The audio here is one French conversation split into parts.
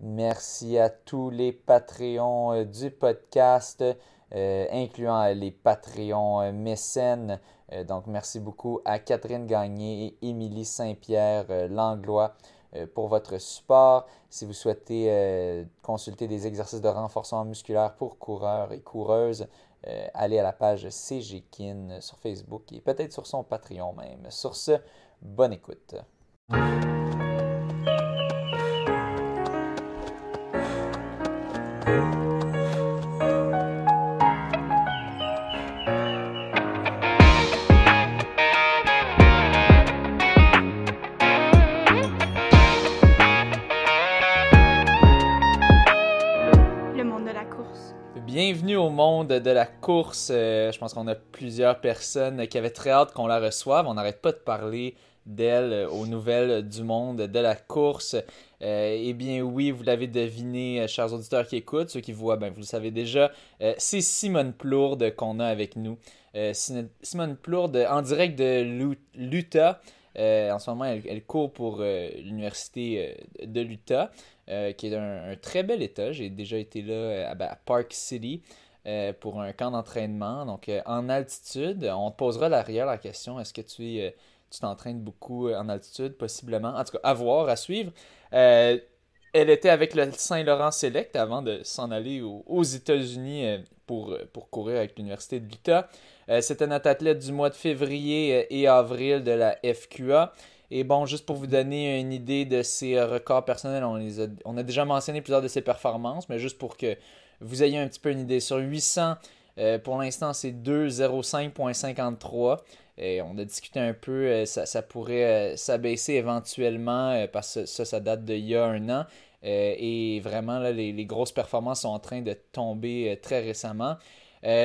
Merci à tous les Patreons euh, du podcast, euh, incluant les Patreons euh, mécènes. donc, merci beaucoup à Catherine Gagné et Émilie Saint-Pierre Langlois pour votre support. Si vous souhaitez consulter des exercices de renforcement musculaire pour coureurs et coureuses, allez à la page CGKIN sur Facebook et peut-être sur son Patreon même. Sur ce, bonne écoute. De la course. Euh, je pense qu'on a plusieurs personnes qui avaient très hâte qu'on la reçoive. On n'arrête pas de parler d'elle euh, aux nouvelles du monde de la course. Euh, eh bien oui, vous l'avez deviné, chers auditeurs qui écoutent, ceux qui voient, ben, vous le savez déjà, c'est Simone Plourde qu'on a avec nous. Simone Plourde en direct de l'Utah. en ce moment, elle, court pour l'université de l'Utah. Qui est un, très bel état. J'ai déjà été là euh, à, Park City euh, pour un camp d'entraînement. Donc, en altitude, on te posera derrière la question est-ce que tu tu t'entraînes beaucoup en altitude, possiblement. En tout cas, à voir, à suivre. elle était avec le Saint-Laurent Select avant de s'en aller aux, États-Unis pour, courir avec l'Université de l'Utah. C'était notre athlète du mois de février et avril de la FQA. Et bon, juste pour vous donner une idée de ses euh, records personnels, on, a, on a déjà mentionné plusieurs de ses performances, mais juste pour que vous ayez un petit peu une idée. Sur 800, euh, pour l'instant, c'est 2,05.53. Et on a discuté un peu, euh, ça, pourrait s'abaisser éventuellement parce que ça, ça date d'il y a un an. et vraiment, là, les, grosses performances sont en train de tomber très récemment.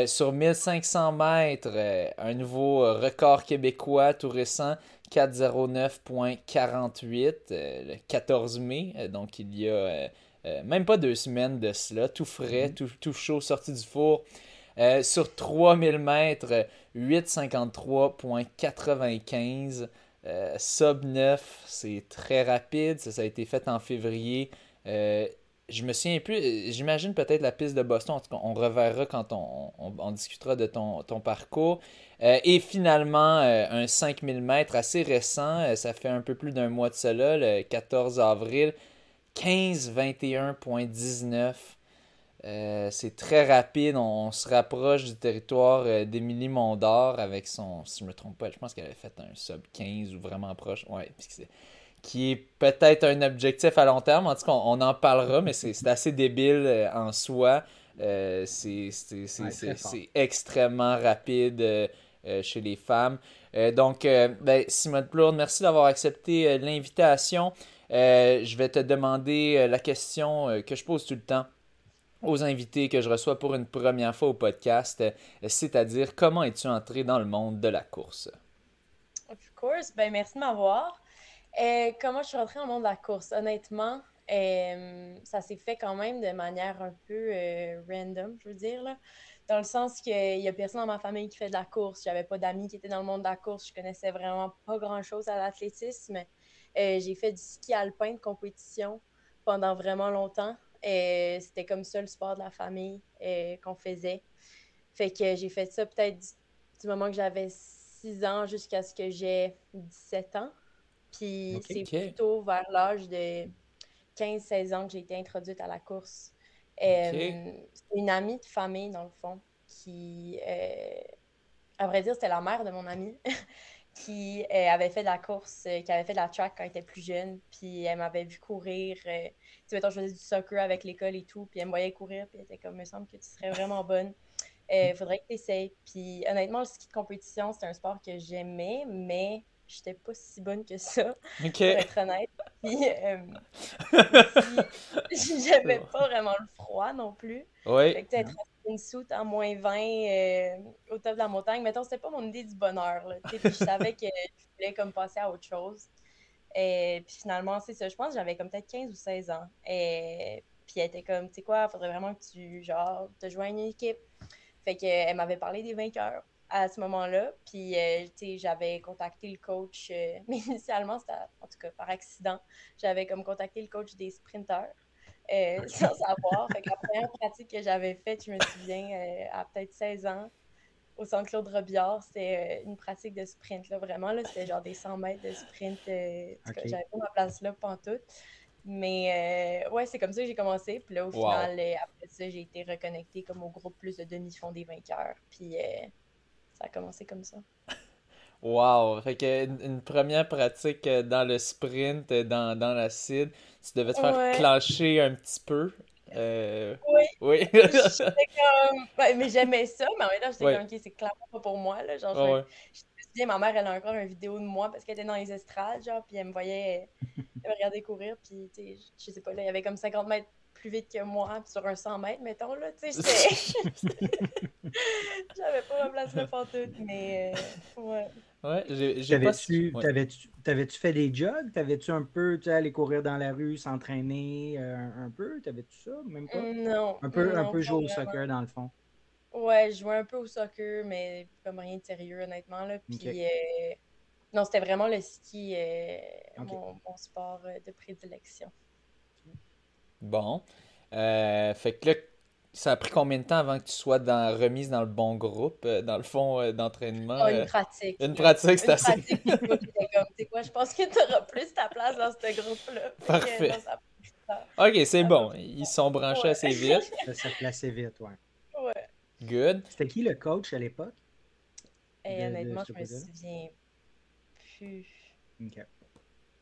sur 1500 mètres, un nouveau record québécois tout récent, 409.48 euh, le 14 mai, euh, donc il y a euh, même pas deux semaines de cela, tout frais, mhm. tout, chaud, sorti du four. sur 3000 mètres, 853.95. sub 9, c'est très rapide. Ça, a été fait en février. je me souviens plus. J'imagine peut-être la piste de Boston. En tout cas, on reverra quand on, discutera de ton, ton parcours. Euh, et finalement, euh, un 5000 mètres assez récent, euh, ça fait un peu plus d'un mois de cela, le 14 avril, 15-21.19. c'est très rapide, on, se rapproche du territoire d'Émilie Mondor avec son, si je me trompe pas, je pense qu'elle avait fait un sub 15 ou vraiment proche. Ouais, qui est peut-être un objectif à long terme. En tout cas, on, en parlera, mais c'est assez débile en soi. c'est extrêmement rapide. Euh, chez les femmes. Euh, donc, euh, ben, Simone Plourde, merci d'avoir accepté l'invitation. Je vais te demander la question que je pose tout le temps aux invités que je reçois pour une première fois au podcast, c'est-à-dire comment es-tu entré dans le monde de la course? Of course, ben merci de m'avoir. comment je suis rentrée dans le monde de la course? Honnêtement, ça s'est fait quand même de manière un peu random, je veux dire. Là dans le sens qu'il y a personne dans ma famille qui fait de la course. J'avais pas d'amis qui étaient dans le monde de la course. Je connaissais vraiment pas grand-chose à l'athlétisme. Euh, j'ai fait du ski alpin de compétition pendant vraiment longtemps. et C'était comme ça le sport de la famille euh, qu'on faisait. Fait que j'ai fait ça peut-être du, moment que j'avais 6 ans jusqu'à ce que j'ai 17 ans. Puis c'est plutôt vers l'âge de 15-16 ans que j'ai été introduite à la course. Euh, c'est une amie de famille, dans le fond, qui, euh, à vrai dire, c'était la mère de mon amie, qui euh, avait fait de la course, qui avait fait de la track quand elle était plus jeune. Puis elle m'avait vu courir. tu sais, je faisais du soccer avec l'école et tout. Puis elle me voyait courir. Puis elle était comme, me semble que tu serais vraiment bonne. Il faudrait que tu essayes. Puis honnêtement, le ski de compétition, c'est un sport que j'aimais, mais j'étais pas si bonne que ça, pour être honnête. Puis, euh, j'aimais pas vraiment le froid non plus. Oui. Fait que être une soute en moins 20 euh, au top de la montagne, mettons, c'était pas mon idée du bonheur. Je savais que je voulais comme passer à autre chose. Et puis finalement, c'est ça. Je pense que j'avais comme peut-être 15 ou 16 ans. Et puis elle était comme, tu sais quoi, faudrait vraiment que tu, genre, te joignes une équipe. Fait qu'elle m'avait parlé des vainqueurs à ce moment-là. Puis, euh, tu sais, j'avais contacté le coach, euh, mais initialement, c'était en tout cas par accident. J'avais comme contacté le coach des sprinteurs. Euh, sans savoir. Fait que la première pratique que j'avais faite, je me souviens, euh, à peut-être 16 ans, au Centre Claude Robillard, c'était euh, une pratique de sprint, là, vraiment. Là, c'était genre des 100 mètres de sprint. J'avais pas ma place là, pantoute. Mais euh, ouais, c'est comme ça que j'ai commencé. Puis là, au Wow. final, après ça, j'ai été reconnectée comme au groupe plus de demi-fond des vainqueurs. Puis euh, ça a commencé comme ça. Wow! Fait que une, première pratique euh, dans le sprint, euh, dans, dans l'acide, tu devais te faire Ouais. clencher un petit peu. Euh, Oui. Oui. Comme. ouais, mais j'aimais ça, mais en même temps, j'étais Ouais. comme, ok, c'est clairement pas pour moi. Là. Genre, Ah je- ma mère, elle a encore une vidéo de moi parce qu'elle était dans les estrades, genre, puis elle me voyait, elle me regardait courir, puis, tu sais, je sais pas, là, il y avait comme 50 mètres plus vite que moi, puis sur un 100 mètres, mettons, là, tu sais. J'avais pas ma place là pantoute, mais. euh, ouais. Ouais, j'ai pas... T'avais-tu ouais. t'avais-tu- t'avais-tu fait des jogs? T'avais-tu un peu, tu sais, aller courir dans la rue, s'entraîner euh, un peu? T'avais-tu ça? Même pas? Non. Un peu, un non, peu pas jouer au soccer dans le fond. Ouais, je jouais un peu au soccer, mais comme rien de sérieux, honnêtement. Là. Puis, euh, non, c'était vraiment le ski, euh, mon, mon sport euh, de prédilection. Bon. Euh, fait que là, ça a pris combien de temps avant que tu sois dans, remise dans le bon groupe, euh, dans le fond euh, d'entraînement? Ah, une euh, pratique. une pratique, c'est Une assez. pratique, comme, quoi, je pense que tu auras plus ta place dans ce groupe-là. Que, Parfait. non, ça. Ok, c'est bon. Ils sont branchés Ouais. assez vite. Ça s'est placé vite, ouais. Ouais. Good. C'était qui le coach à l'époque? De honnêtement, je me souviens plus. Ok.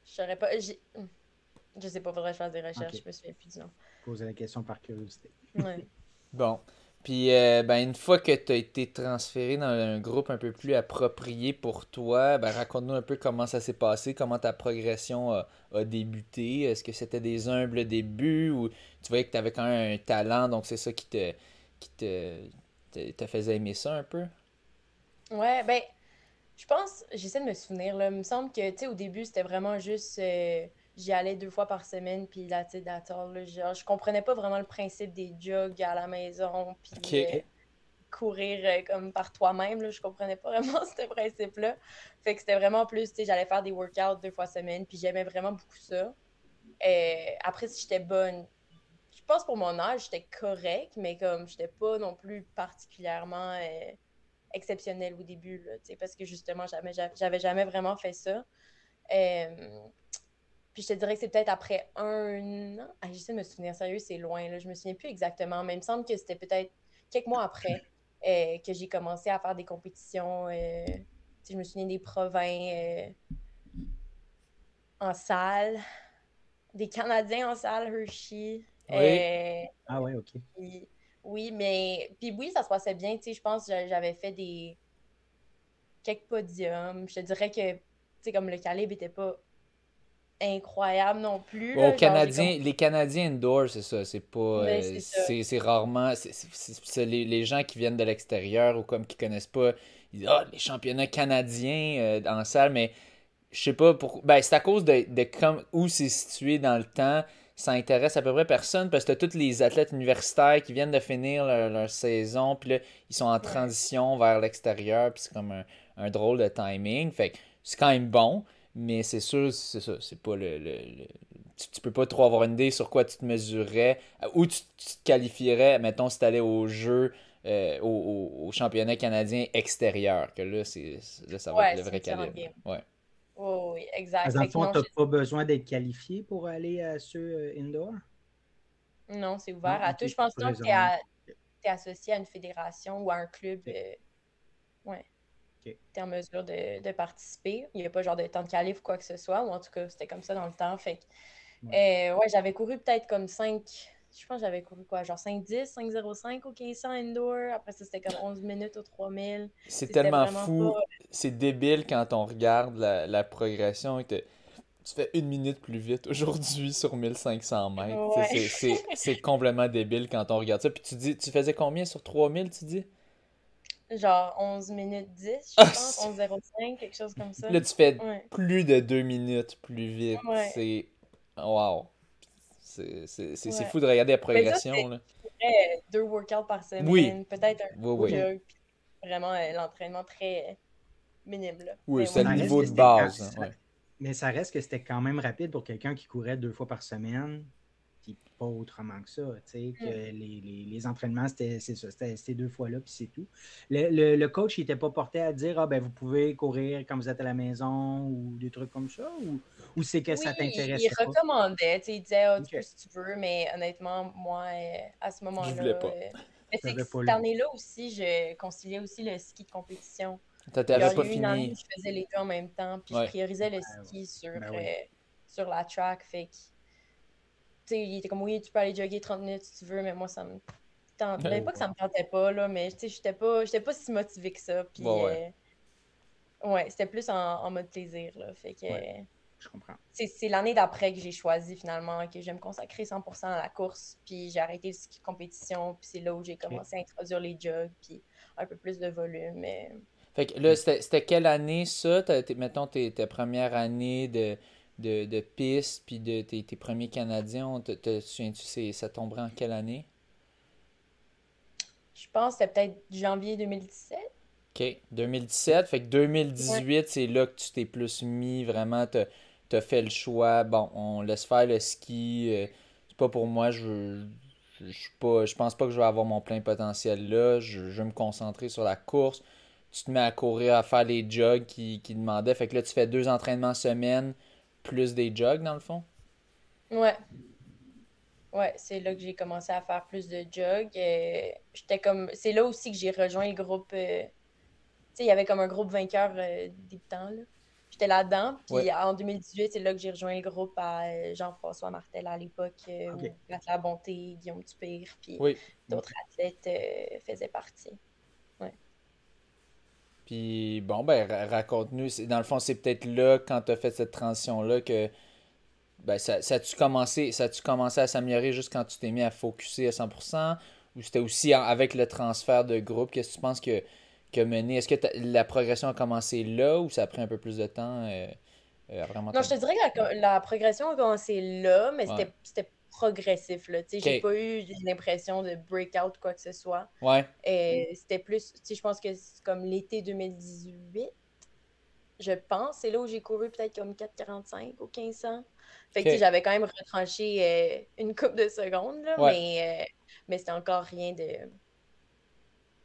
Je saurais pas. Je sais pas, faudrait fasse des recherches, je me souviens plus du nom. Poser la question par curiosité. Ouais. Bon. Puis, euh, ben, une fois que tu as été transféré dans un groupe un peu plus approprié pour toi, ben, raconte-nous un peu comment ça s'est passé, comment ta progression a, a débuté. Est-ce que c'était des humbles débuts ou tu voyais que tu avais quand même un talent, donc c'est ça qui te, qui te, te faisait aimer ça un peu? Ouais, ben, je pense, j'essaie de me souvenir, là. Il me semble que, tu sais, au début, c'était vraiment juste, euh, j'y allais deux fois par semaine, puis là, tu sais. Genre, je comprenais pas vraiment le principe des jogs à la maison, puis euh, courir euh, comme par toi-même. Je comprenais pas vraiment ce principe-là. Fait que c'était vraiment plus, tu sais, j'allais faire des workouts deux fois semaine, puis j'aimais vraiment beaucoup ça. Euh, après, si j'étais bonne, je pense pour mon âge, j'étais correct, mais comme j'étais pas non plus particulièrement exceptionnelle au début, là, parce que justement, j'avais, j'avais jamais vraiment fait ça. Euh, puis je te dirais que c'est peut-être après un an. Ah, j'essaie de me souvenir, sérieux, c'est loin, là, je me souviens plus exactement, mais il me semble que c'était peut-être quelques mois après euh, que j'ai commencé à faire des compétitions. euh, je me souviens des provinces euh, en salle, des Canadiens en salle, Hershey. Oui. Euh, Ah ouais, ok. puis- oui, mais puis oui, ça se passait bien. Tu sais, je pense que j'a- j'avais fait des quelques podiums. Je te dirais que, tu sais, comme le calibre était pas incroyable non plus. là. Au Genre, Canadien, j'ai les Canadiens indoor, c'est ça. C'est pas. Ben, euh, c'est rarement. c'est- les, les gens qui viennent de l'extérieur ou comme qui connaissent pas. Ils disent Ah, les championnats canadiens euh, en salle, mais je sais pas pourquoi. Ben, c'est à cause de, de comme, où c'est situé dans le temps. Ça intéresse à peu près personne parce que tous les athlètes universitaires qui viennent de finir leur, leur saison, puis là, ils sont en transition vers l'extérieur, puis c'est comme un, un drôle de timing. Fait que c'est quand même bon, mais c'est sûr, c'est ça, c'est pas le, le- le- tu, tu peux pas trop avoir une idée sur quoi tu te mesurais, euh, où tu, tu te qualifierais, mettons, si t'allais au jeu, euh, au, au- au championnat canadien extérieur, que là, c'est, là ça va Ouais, être le vrai calibre. game. Ouais. Oui, oui, exact. Dans Fait le fond, t'as je- pas besoin d'être qualifié pour aller à ceux euh, indoor? non, c'est ouvert Non, à ok, tout. Je pense que tu es, associé à une fédération ou à un club, euh, ouais. Ok. Tu es en mesure de, de participer. Il n'y a pas genre de temps de qualif ou quoi que ce soit, ou en tout cas, c'était comme ça dans le temps. Fait euh, ouais, j'avais couru peut-être comme 5, je pense que j'avais couru quoi, genre 5-10, 5-0-5 au 1500 indoor. Après ça, c'était comme 11 minutes au 3000. C'est tellement fou, pas- c'est débile quand on regarde la, la progression. et Tu fais une minute plus vite aujourd'hui sur 1500 mètres. Ouais. C'est complètement débile quand on regarde ça. Puis tu dis, tu faisais combien sur 3000, tu dis? Genre 11 minutes 10, je Ah, pense, 11-05, quelque chose comme ça. Là, tu fais Ouais. plus de deux minutes plus vite. Ouais. C'est. Wow. C'est c'est- c'est- c'est Ouais. fou de regarder la Mais ça, progression. c'est- là. Euh, deux workouts par semaine, Oui. peut-être un Oui, oui. jog, puis vraiment euh, l'entraînement très euh, minime. Là. Oui, Mais c'est le niveau de base. hein, ouais. Mais ça reste que c'était quand même rapide pour quelqu'un qui courait deux fois par semaine. Pas autrement que ça. Que mm. les, les, entraînements, c'était ces deux fois-là, puis c'est tout. Le, le, coach, il n'était pas porté à dire Ah, ben, vous pouvez courir quand vous êtes à la maison ou des trucs comme ça Ou, ou c'est que ça t'intéresse Il recommandait, il disait Ah, tu si tu veux, mais honnêtement, moi, euh, à ce moment-là. Euh, mais c'est que cette année-là aussi, je conciliais aussi le ski de compétition. T'avais pas fini. Année, je faisais les deux en même temps, puis je priorisais le ben ski sur, ben euh, sur la track. Fait que, il était comme oui, tu peux aller jogger 30 minutes si tu veux, mais moi, ça me tentait. Ben, pas que ça me tentait pas, là, mais tu sais, j'étais pas, pas si motivée que ça. Puis, ouais, euh, ouais c'était plus en, en, mode plaisir, là. Fait que. Je comprends. C'est l'année d'après que j'ai choisi finalement que je vais me consacrer 100% à la course, puis j'ai arrêté le ski compétition, puis c'est là où j'ai commencé à introduire les jogs, puis un peu plus de volume. Mais... Fait que là, c'était quelle année ça? mettons, tes, ta première année de, de, de piste, puis de tes, tes premiers Canadiens, te, te souviens-tu, ça tomberait en quelle année? Je pense que c'était peut-être janvier 2017. OK, 2017. Fait que 2018, c'est là que tu t'es plus mis vraiment, tu as fait le choix. Bon, on laisse faire le ski. Euh, c'est pas pour moi, je je, pas, je pense pas que je vais avoir mon plein potentiel là. Je, je vais me concentrer sur la course tu te mets à courir, à faire les jogs qui, qui demandaient. Fait que là, tu fais deux entraînements semaine plus des jogs, dans le fond? Ouais. Ouais, c'est là que j'ai commencé à faire plus de jogs. Euh, j'étais comme... C'est là aussi que j'ai rejoint le groupe... Euh, tu sais, il y avait comme un groupe vainqueur euh, débutants, là. J'étais là-dedans. Puis en 2018, c'est là que j'ai rejoint le groupe à Jean-François Martel à l'époque, okay. où La Bonté, Guillaume Dupire, puis d'autres athlètes faisaient partie. Puis bon, ben raconte-nous. Dans le fond, c'est peut-être là, quand tu as fait cette transition-là, que ben, ça, ça a-tu commencé, ça a commencé à s'améliorer juste quand tu t'es mis à focuser à 100%? Ou c'était aussi avec le transfert de groupe? Qu'est-ce que tu penses que, que mené? Est-ce que la progression a commencé là ou ça a pris un peu plus de temps euh, euh, vraiment... Non, je te dirais que la, la progression a commencé là, mais c'était progressif. Là. J'ai pas eu l'impression de breakout quoi que ce soit. Ouais. C'était plus, je pense que c'est comme l'été 2018, je pense. C'est là où j'ai couru peut-être comme 4,45 ou 1500. Fait que j'avais quand même retranché euh, une coupe de secondes, là, mais, euh, mais c'était encore rien de,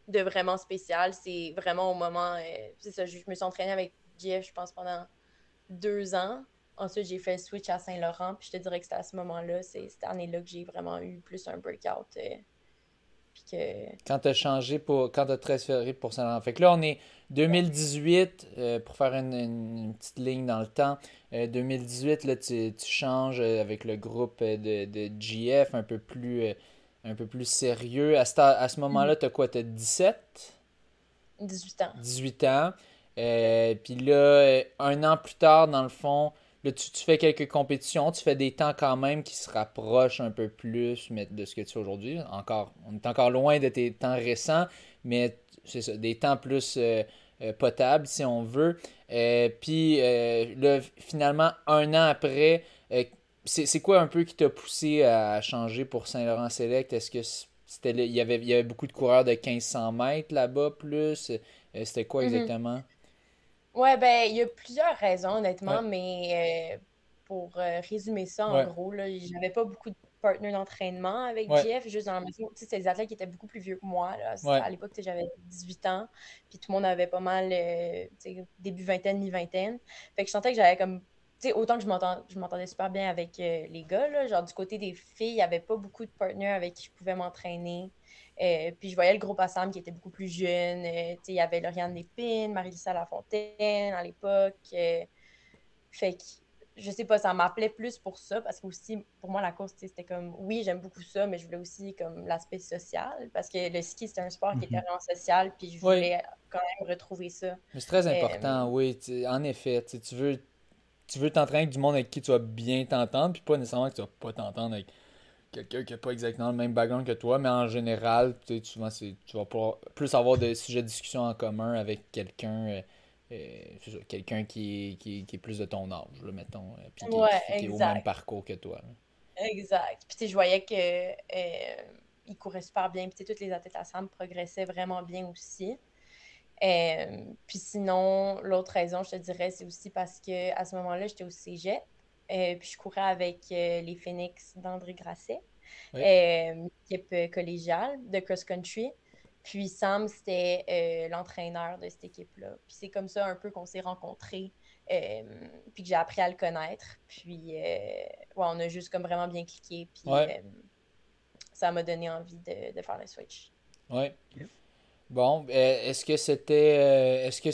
de vraiment spécial. C'est vraiment au moment. Euh, c'est ça, je, me suis entraînée avec Jeff, je pense, pendant deux ans. Ensuite, j'ai fait le switch à Saint-Laurent, puis je te dirais que c'était à ce moment-là, c'est cette année-là que j'ai vraiment eu plus un breakout. Euh, puis que... Quand tu as changé pour. Quand tu as transféré pour Saint-Laurent. Fait que là, on est 2018, euh, pour faire une, petite ligne dans le temps. 2018, euh, là, tu, tu, changes avec le groupe de, de GF un peu plus, un peu plus sérieux. À ce, à ce moment-là, mm-hmm. tu as quoi? Tu as 17 18 ans. 18 ans. puis là, un an plus tard, dans le fond, tu, fais quelques compétitions, tu fais des temps quand même qui se rapprochent un peu plus mais de ce que tu fais aujourd'hui. Encore, on est encore loin de tes temps récents, mais c'est ça, des temps plus euh, euh, potables si on veut. Euh, puis là, finalement, un an après, c'est quoi un peu qui t'a poussé à changer pour Saint-Laurent Select? Est-ce que c'était il y avait il y avait beaucoup de coureurs de 1500 mètres là-bas plus? C'était quoi mm-hmm. exactement? Ouais, ben, il y a plusieurs raisons, honnêtement, mais euh, pour euh, résumer ça, en gros, là, j'avais pas beaucoup de partenaires d'entraînement avec Jeff, juste dans la maison. Tu sais, c'est des athlètes qui étaient beaucoup plus vieux que moi. Là. À l'époque, j'avais 18 ans, puis tout le monde avait pas mal, euh, début vingtaine, mi-vingtaine. Fait que je sentais que j'avais comme tu sais, autant que je m'entendais super bien avec les gars, là, genre du côté des filles, il n'y avait pas beaucoup de partenaires avec qui je pouvais m'entraîner. Euh, puis je voyais le groupe Assam qui était beaucoup plus jeune. Euh, il y avait Lauriane Lépine, Marie-Lisa Lafontaine à l'époque. Euh, fait que, je sais pas, ça m'appelait plus pour ça parce que aussi, pour moi, la course, c'était comme, oui, j'aime beaucoup ça, mais je voulais aussi comme l'aspect social parce que le ski, c'était un sport qui était mhm. vraiment social, puis je voulais quand même retrouver ça. C'est très important, oui. En effet, tu veux tu veux t'entraîner avec du monde avec qui tu vas bien t'entendre, puis pas nécessairement que tu vas pas t'entendre avec quelqu'un qui n'a pas exactement le même background que toi, mais en général, souvent, tu vas plus avoir des sujets de discussion en commun avec quelqu'un. Euh, euh, quelqu'un qui, qui, est plus de ton âge, là, mettons, euh, puis qui, est au même parcours que toi. Exact. Puis je voyais que il courait super bien, puis toutes les athlètes ensemble progressaient vraiment bien aussi. puis sinon, l'autre raison, je te dirais, c'est aussi parce que à ce moment-là, j'étais au cégep. Puis je courais avec les Phoenix d'André Grasset. équipe collégiale de cross-country. Puis Sam, c'était l'entraîneur de cette équipe-là. Puis c'est comme ça un peu qu'on s'est rencontrés. puis que j'ai appris à le connaître. Puis ouais, on a juste comme vraiment bien cliqué. Puis ça m'a donné envie de, de, faire le switch. Ouais. Bon, euh, est-ce que c'était. Euh, est-ce que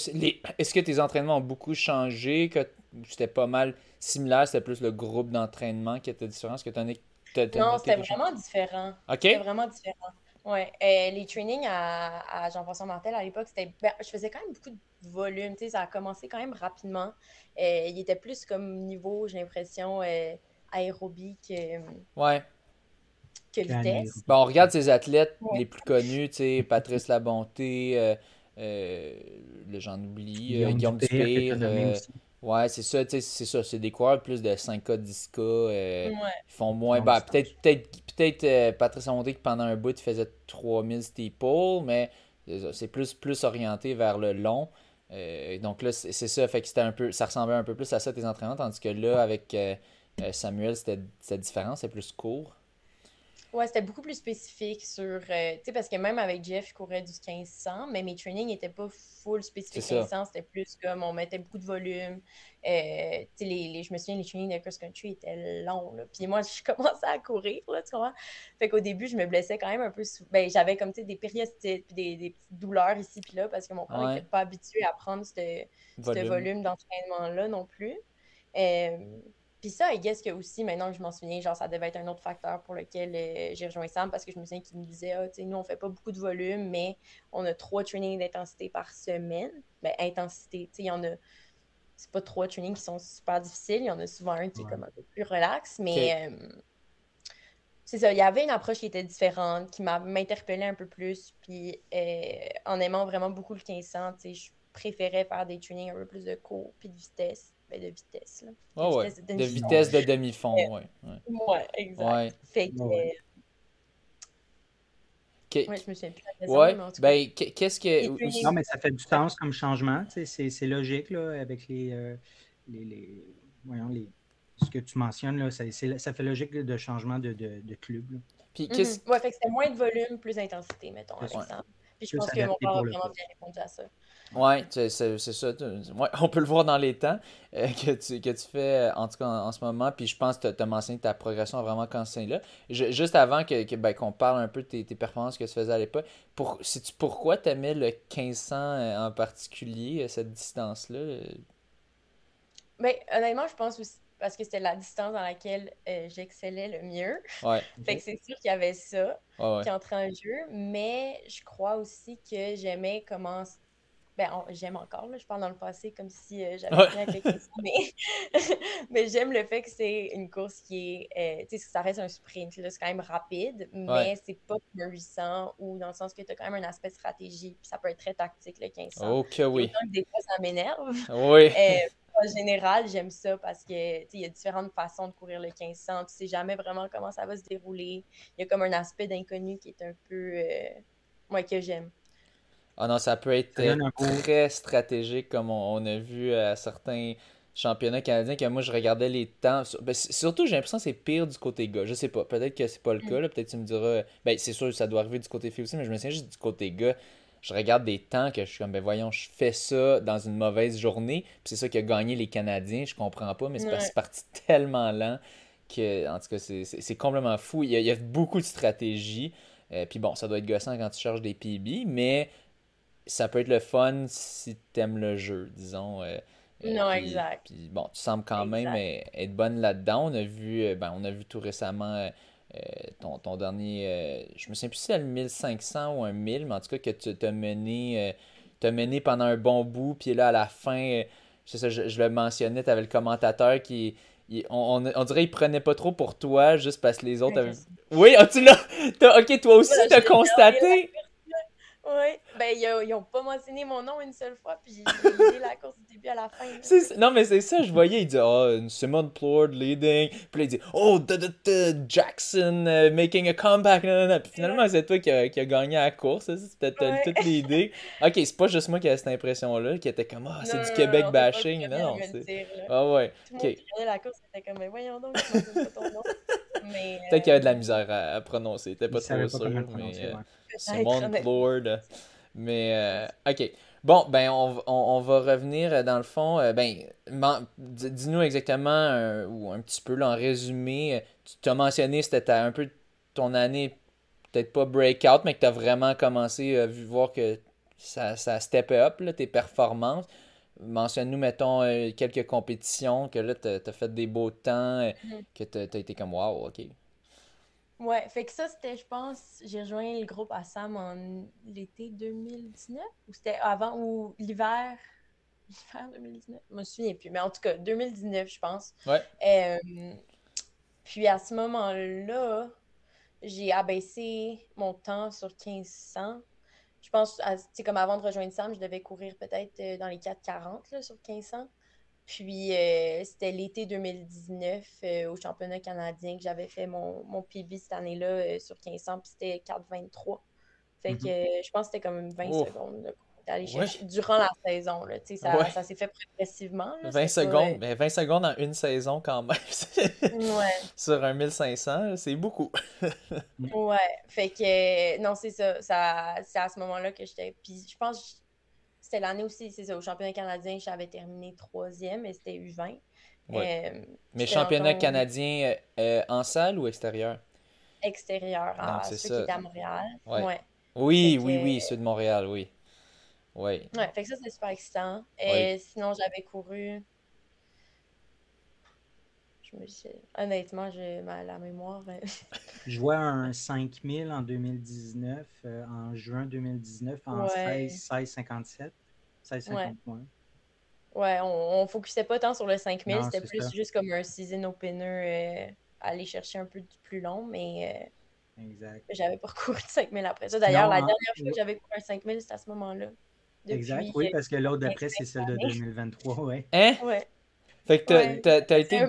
est-ce que tes entraînements ont beaucoup changé, que c'était pas mal similaire, c'était plus le groupe d'entraînement qui était différent? Est-ce que tu en Non, c'était vraiment différent. OK. C'était vraiment différent. Ouais. Euh, les trainings à, Jean-François Martel à l'époque, c'était. Ben, je faisais quand même beaucoup de volume, ça a commencé quand même rapidement. il était plus comme niveau, j'ai l'impression, aérobique. ouais que vitesse. Bon, on regarde ces athlètes les plus connus, tu sais, Patrice Labonté, euh, euh, le j'en oublie, euh, Guillaume Dupire. ouais, c'est ça, tu sais, c'est ça. C'est des coureurs plus de 5K, 10K. Ils font moins. Ben, peut-être peut-être Patrice Labonté qui pendant un bout, il faisait 3000 steeple, mais c'est plus, plus orienté vers le long. donc là, c'est ça, fait que c'était un peu, ça ressemblait un peu plus à ça tes entraînements, tandis que là, avec Samuel, c'était différent, c'est plus court. Ouais, c'était beaucoup plus spécifique sur. Euh, tu sais, parce que même avec Jeff, il courait du 1500, mais mes trainings n'étaient pas full spécifique 1500, c'était plus comme on mettait beaucoup de volume. Euh, tu sais, les, je me souviens, les trainings de cross-country étaient longs, là. Puis moi, je commençais à courir, là, tu vois. Fait qu'au début, je me blessais quand même un peu. Ben, j'avais comme, tu sais, des périostites, puis des, des, petites douleurs ici, puis là, parce que mon corps n'était pas habitué à prendre ce volume, volume d'entraînement-là non plus. Euh, puis ça, I guess que aussi, maintenant que je m'en souviens, genre, ça devait être un autre facteur pour lequel euh, j'ai rejoint Sam parce que je me souviens qu'il me disait, ah, tu sais, nous, on fait pas beaucoup de volume, mais on a trois trainings d'intensité par semaine. Ben, intensité, tu sais, il y en a. C'est pas trois trainings qui sont super difficiles. Il y en a souvent un qui est comme un peu plus relax, mais. Euh, c'est ça, il y avait une approche qui était différente, qui m'interpellait un peu plus. Puis euh, en aimant vraiment beaucoup le 1500, je préférais faire des trainings un peu plus de cours puis de vitesse de vitesse. Là. Oh, ouais. de, vitesse de demi-fond, ouais. ouais. exact. Fait que. Ouais. je me souviens plus ouais. ben, qu'est-ce que. Non, mais ça fait du sens comme changement. C'est logique là, avec les, euh, les, les, Voyons, les. Ce que tu mentionnes, là, ça, ça fait logique de changement de, de, de club. Là. Puis, mm -hmm. Ouais, fait que c'était moins de volume, plus d'intensité, mettons, Puis je pense que mon corps a vraiment bien répondu à ça. Oui, c'est ça. on peut le voir dans les temps euh, que, tu, que tu fais, euh, en tout cas en, ce moment. Puis je pense que tu as mentionné ta progression vraiment commencé là. juste avant que, ben, qu'on parle un peu de tes, performances que tu faisais à l'époque, pour, sais-tu pourquoi tu aimais le 1500 euh, en particulier, cette distance-là? Ben, honnêtement, je pense aussi parce que c'était la distance dans laquelle j'excellais le mieux. Ouais. fait que c'est sûr qu'il y avait ça qui entrait en jeu, mais je crois aussi que j'aimais comment ben, j'aime encore, là, je parle dans le passé comme si euh, j'avais rien avec les mais, mais j'aime le fait que c'est une course qui est, euh, tu sais, ça reste un sprint, c'est quand même rapide, mais c'est pas 800 ou dans le sens que tu as quand même un aspect stratégie, puis ça peut être très tactique, le 1500. Ok, oui. des fois, ça m'énerve. Oui. Euh, en général, j'aime ça parce que il y a différentes façons de courir le 1500. Tu sais jamais vraiment comment ça va se dérouler. Il y a comme un aspect d'inconnu qui est un peu. moi, que j'aime. Ah non, ça peut être très stratégique, comme on, a vu à certains championnats canadiens, que moi je regardais les temps. Ben, surtout, j'ai l'impression que c'est pire du côté gars. Je sais pas, peut-être que c'est pas le cas, peut-être tu me diras. Ben, c'est sûr, ça doit arriver du côté fille aussi, mais je me souviens juste du côté gars. Je regarde des temps que je suis comme, ben voyons, je fais ça dans une mauvaise journée, puis c'est ça qui a gagné les Canadiens, je comprends pas, mais c'est parti tellement lent que, en tout cas, c'est complètement fou. Il y, a, beaucoup de stratégies. Euh, puis bon, ça doit être gossant quand tu charges des PB, mais ça peut être le fun si t'aimes le jeu, disons. Euh, euh, non, exact. Puis bon, tu sembles quand même être bonne là-dedans. On a vu, euh, ben, on a vu tout récemment ton, ton, dernier. je me souviens plus si c'était le 1500 ou un 1000, mais en tout cas que tu t'as mené, as mené pendant un bon bout. Puis là, à la fin, ça, je, je, le mentionnais, tu avais le commentateur qui. on, on, dirait qu'il prenait pas trop pour toi juste parce que les autres avaient. Oui, ah, tu l'as. Ok, toi aussi, t'as constaté. Oui. ben, ils n'ont pas mentionné mon nom une seule fois, puis j'ai aidé la course du début à la fin. Non, mais c'est ça, je voyais, il dit, oh, Simon Plord leading, puis là, il dit, oh, da, da, da, Jackson uh, making a comeback, Puis finalement, c'est toi qui a, qui a, gagné la course, c'était ouais. toute l'idée. Ok, c'est pas juste moi qui avait cette impression-là, qui était comme, ah, oh, c'est du Québec bashing. Non, c'est. Ah ouais. Tout le monde qui regardait la course, c'était comme, mais voyons donc, pas ton nom. Peut-être qu'il y avait de la misère à, prononcer, t'es pas trop sûr, mais. Simon Lord. Mais, euh, ok. Bon, ben, on, on, va revenir euh, dans le fond. Euh, ben, dis-nous exactement, ou un petit peu là, en résumé, tu as mentionné, c'était un peu ton année, peut-être pas breakout, mais que tu as vraiment commencé à voir que ça, ça step up, là, tes performances. Mentionne-nous, mettons, quelques compétitions, que là, tu as, fait des beaux temps, mm-hmm. que tu as, été comme wow, ok. Ouais, fait que ça, c'était, je pense, j'ai rejoint le groupe Assam en l'été 2019, ou c'était avant, ou l'hiver, l'hiver 2019, je me souviens plus, mais en tout cas, 2019, je pense. Ouais. Euh, puis à ce moment-là, j'ai abaissé mon temps sur 1500. Je pense, c'est comme avant de rejoindre Sam, je devais courir peut-être euh, dans les 440 sur 1500. Puis euh, c'était l'été 2019 euh, au championnat canadien que j'avais fait mon, mon PB cette année-là euh, sur 1500, puis c'était 4,23. Fait que mm-hmm. je pense que c'était comme 20 secondes d'aller chercher durant la saison. Là, ça, ça s'est fait progressivement. 20 secondes, mais 20 secondes en une saison quand même. ouais. Sur un 1500, c'est beaucoup. ouais, fait que non, c'est ça. ça c'est à ce moment-là que j'étais. Puis je pense c'était l'année aussi, c'est ça, au championnat canadien, j'avais terminé troisième, et c'était U20. Euh, mais championnat canadien euh, en salle ou extérieur? Extérieur, à ceux qui étaient à Montréal. Ouais. Oui, oui, oui, ceux de Montréal, oui. Oui. Ouais, fait que ça, c'est super excitant. Et sinon, j'avais couru. Je me Honnêtement, j'ai la mémoire. Euh, je vois un 5000 en 2019, en juin 2019, en 16, 16, 57. Ouais. Ouais, on, ne focusait pas tant sur le 5000, c'était plus juste comme un season opener, euh, aller chercher un peu plus long, mais euh, exact. j'avais pas couru de 5000 après ça. D'ailleurs, la dernière fois que j'avais couru un 5000, c'était à ce moment-là. exact, oui, parce que l'autre d'après, c'est celle de 2023, ouais. Hein? Ouais. Fait que t'as as, été.